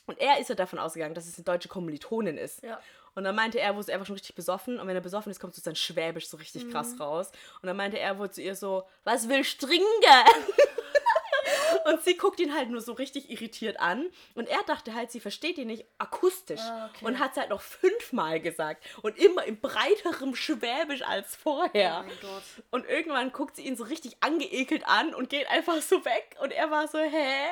Und er ist ja davon ausgegangen, dass es eine deutsche Kommilitonin ist. Ja. Und dann meinte er, wo er war schon richtig besoffen. Und wenn er besoffen ist, kommt so sein Schwäbisch so richtig krass raus. Und dann meinte er wohl zu ihr so, was willst du trinken? <laughs> Und sie guckt ihn halt nur so richtig irritiert an. Und er dachte halt, sie versteht ihn nicht akustisch. Ah, okay. Und hat es halt noch fünfmal gesagt. Und immer in breiterem Schwäbisch als vorher. Oh. Und irgendwann guckt sie ihn so richtig angeekelt an und geht einfach so weg. Und er war so, hä?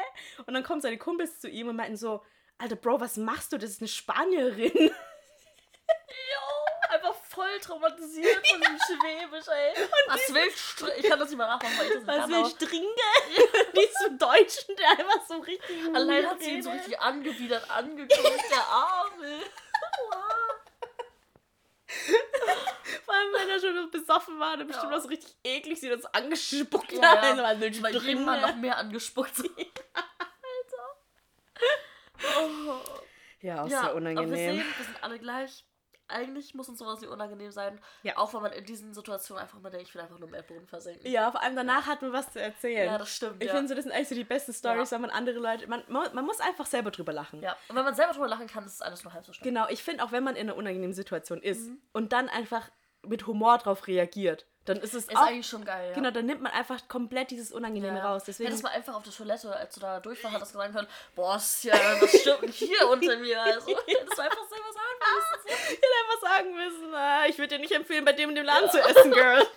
Und dann kommen seine Kumpels zu ihm und meinten so, Alter Bro, was machst du? Das ist eine Spanierin. <laughs> Voll traumatisiert von dem <laughs> Schwäbisch, ey. Was willst du? Ich kann das nicht mal nachmachen, weil ich das nicht Was kann. willst du trinken? <laughs> Diesem <laughs> Deutschen, der einfach so richtig. Allein hat sie ihn so richtig angewidert angeguckt, der Arme. Vor allem, wenn er schon besoffen war, dann bestimmt Ja. auch so richtig eklig sie das angespuckt Ja, hat. ja. Also, Bei jedem Mal noch mehr angespuckt. So. Ja, auch Ja, sehr aber wir unangenehm. sehen, wir sind alle gleich. Eigentlich muss uns sowas nicht unangenehm sein. Ja. Auch wenn man in diesen Situationen einfach mal denkt, ich will einfach nur im Erdboden versenken. Ja, vor allem danach hat man was zu erzählen. Ja, das stimmt, Ich ja. finde, so, das sind eigentlich so die besten Stories, Ja. wenn man andere Leute. Man, man man muss einfach selber drüber lachen. Ja, und wenn man selber drüber lachen kann, ist es alles nur halb so schlimm. Genau, ich finde auch, wenn man in einer unangenehmen Situation ist Mhm. und dann einfach mit Humor drauf reagiert, dann ist es Ist auch. eigentlich schon geil, ja. Genau, dann nimmt man einfach komplett dieses Unangenehme Ja. raus. Deswegen, Hättest mal einfach auf der Toilette, als du da durchfahren hattest, sagen können, boah, ja, was stimmt hier unter mir? Also, <laughs> hättest du einfach selber sagen müssen. <laughs> ich hätte einfach sagen müssen, ah, ich würde dir nicht empfehlen, bei dem in dem Laden zu essen, Girl. <laughs>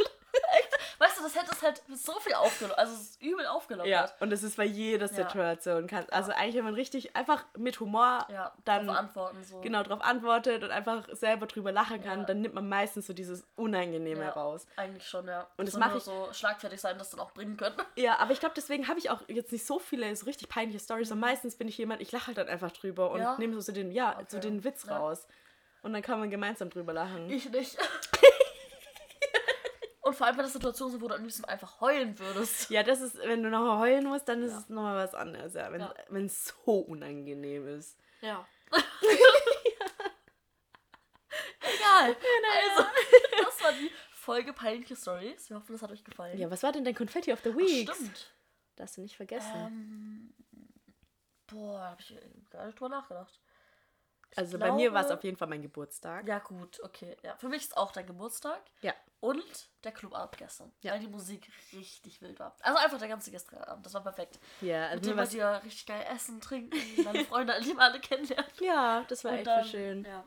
Weißt du, das hätte es halt so viel aufgelockert, also es ist übel aufgelockert. ja, und das ist bei jeder Ja. Situation. Kann, also eigentlich, wenn man richtig einfach mit Humor Ja, dann drauf antworten so. genau drauf antwortet und einfach selber drüber lachen kann, Ja. dann nimmt man meistens so dieses Unangenehme ja, raus. Eigentlich schon, ja. Und das Soll mach nur ich- so schlagfertig sein, dass dann auch bringen können. <laughs> Ja, aber ich glaube, deswegen habe ich auch jetzt nicht so viele so richtig peinliche Stories. Und meistens bin ich jemand, ich lache halt dann einfach drüber und Mhm. Ja? nehme so den, ja, so Okay. den Witz Ja. raus. Und dann kann man gemeinsam drüber lachen. Ich nicht. <laughs> Und vor allem, wenn das Situationen sind, wo du am liebsten einfach heulen würdest. ja, das ist, wenn du noch heulen musst, dann ist es nochmal was anderes, ja. Wenn Ja. es so unangenehm ist. Ja. <laughs> Egal. Also, <laughs> das war die Folge Peinliche Stories. Wir hoffen, es hat euch gefallen. Ja, was war denn dein Confetti of the Week? stimmt. Darfst du nicht vergessen. Ähm, boah, da hab ich gar nicht drüber nachgedacht. Also bei mir war es glaube- auf jeden Fall mein Geburtstag. Ja, gut, okay. Ja, für mich ist auch dein Geburtstag. Ja. Und der Clubabend gestern. Ja. Weil die Musik richtig wild war. Also einfach der ganze gestrige Abend. Das war perfekt. Ja, also Mit dem wir richtig geil essen, trinken, meine Freunde die alle kennenlernen. Ja, das war Und echt dann- schön. Ja.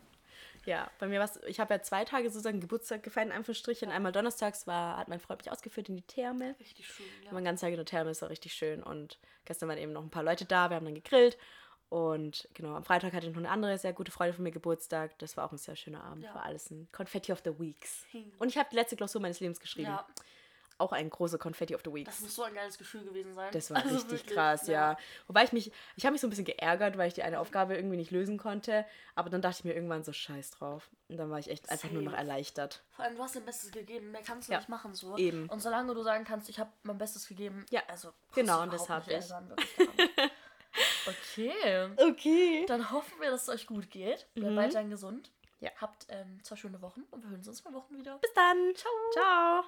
Ja, bei mir war es, ich habe ja zwei Tage sozusagen Geburtstag gefeiert, in Anführungsstrichen. Einmal donnerstags war, hat mein Freund mich ausgeführt in die Therme. Richtig schön, ja. Ja. Mein ganzer Tag in der Therme ist war richtig schön und gestern waren eben noch ein paar Leute da, wir haben dann gegrillt und genau, am Freitag hatte noch eine andere sehr gute Freundin von mir Geburtstag. Das war auch ein sehr schöner Abend, Ja. war alles ein Confetti of the Weeks. Hm. Und ich habe die letzte Klausur meines Lebens geschrieben. Ja. Auch ein großer Confetti of the Weeks. Das muss so ein geiles Gefühl gewesen sein. Das war Also richtig wirklich, krass, ja. Wobei ich mich, ich habe mich so ein bisschen geärgert, weil ich die eine Aufgabe irgendwie nicht lösen konnte. Aber dann dachte ich mir irgendwann so scheiß drauf. Und dann war ich echt einfach nur noch Safe. erleichtert. Vor allem, du hast dein Bestes gegeben. Mehr kannst du Ja. nicht machen, so. Eben. Und solange du sagen kannst, ich habe mein Bestes gegeben, Ja. also. Genau, und das überhaupt hab nicht ich. ärgern. <laughs> okay. Okay. Dann hoffen wir, dass es euch gut geht. Bleibt weiterhin gesund. Ja. Habt ähm, zwei schöne Wochen und wir hören uns in zwei Wochen wieder. Bis dann. Ciao. Ciao.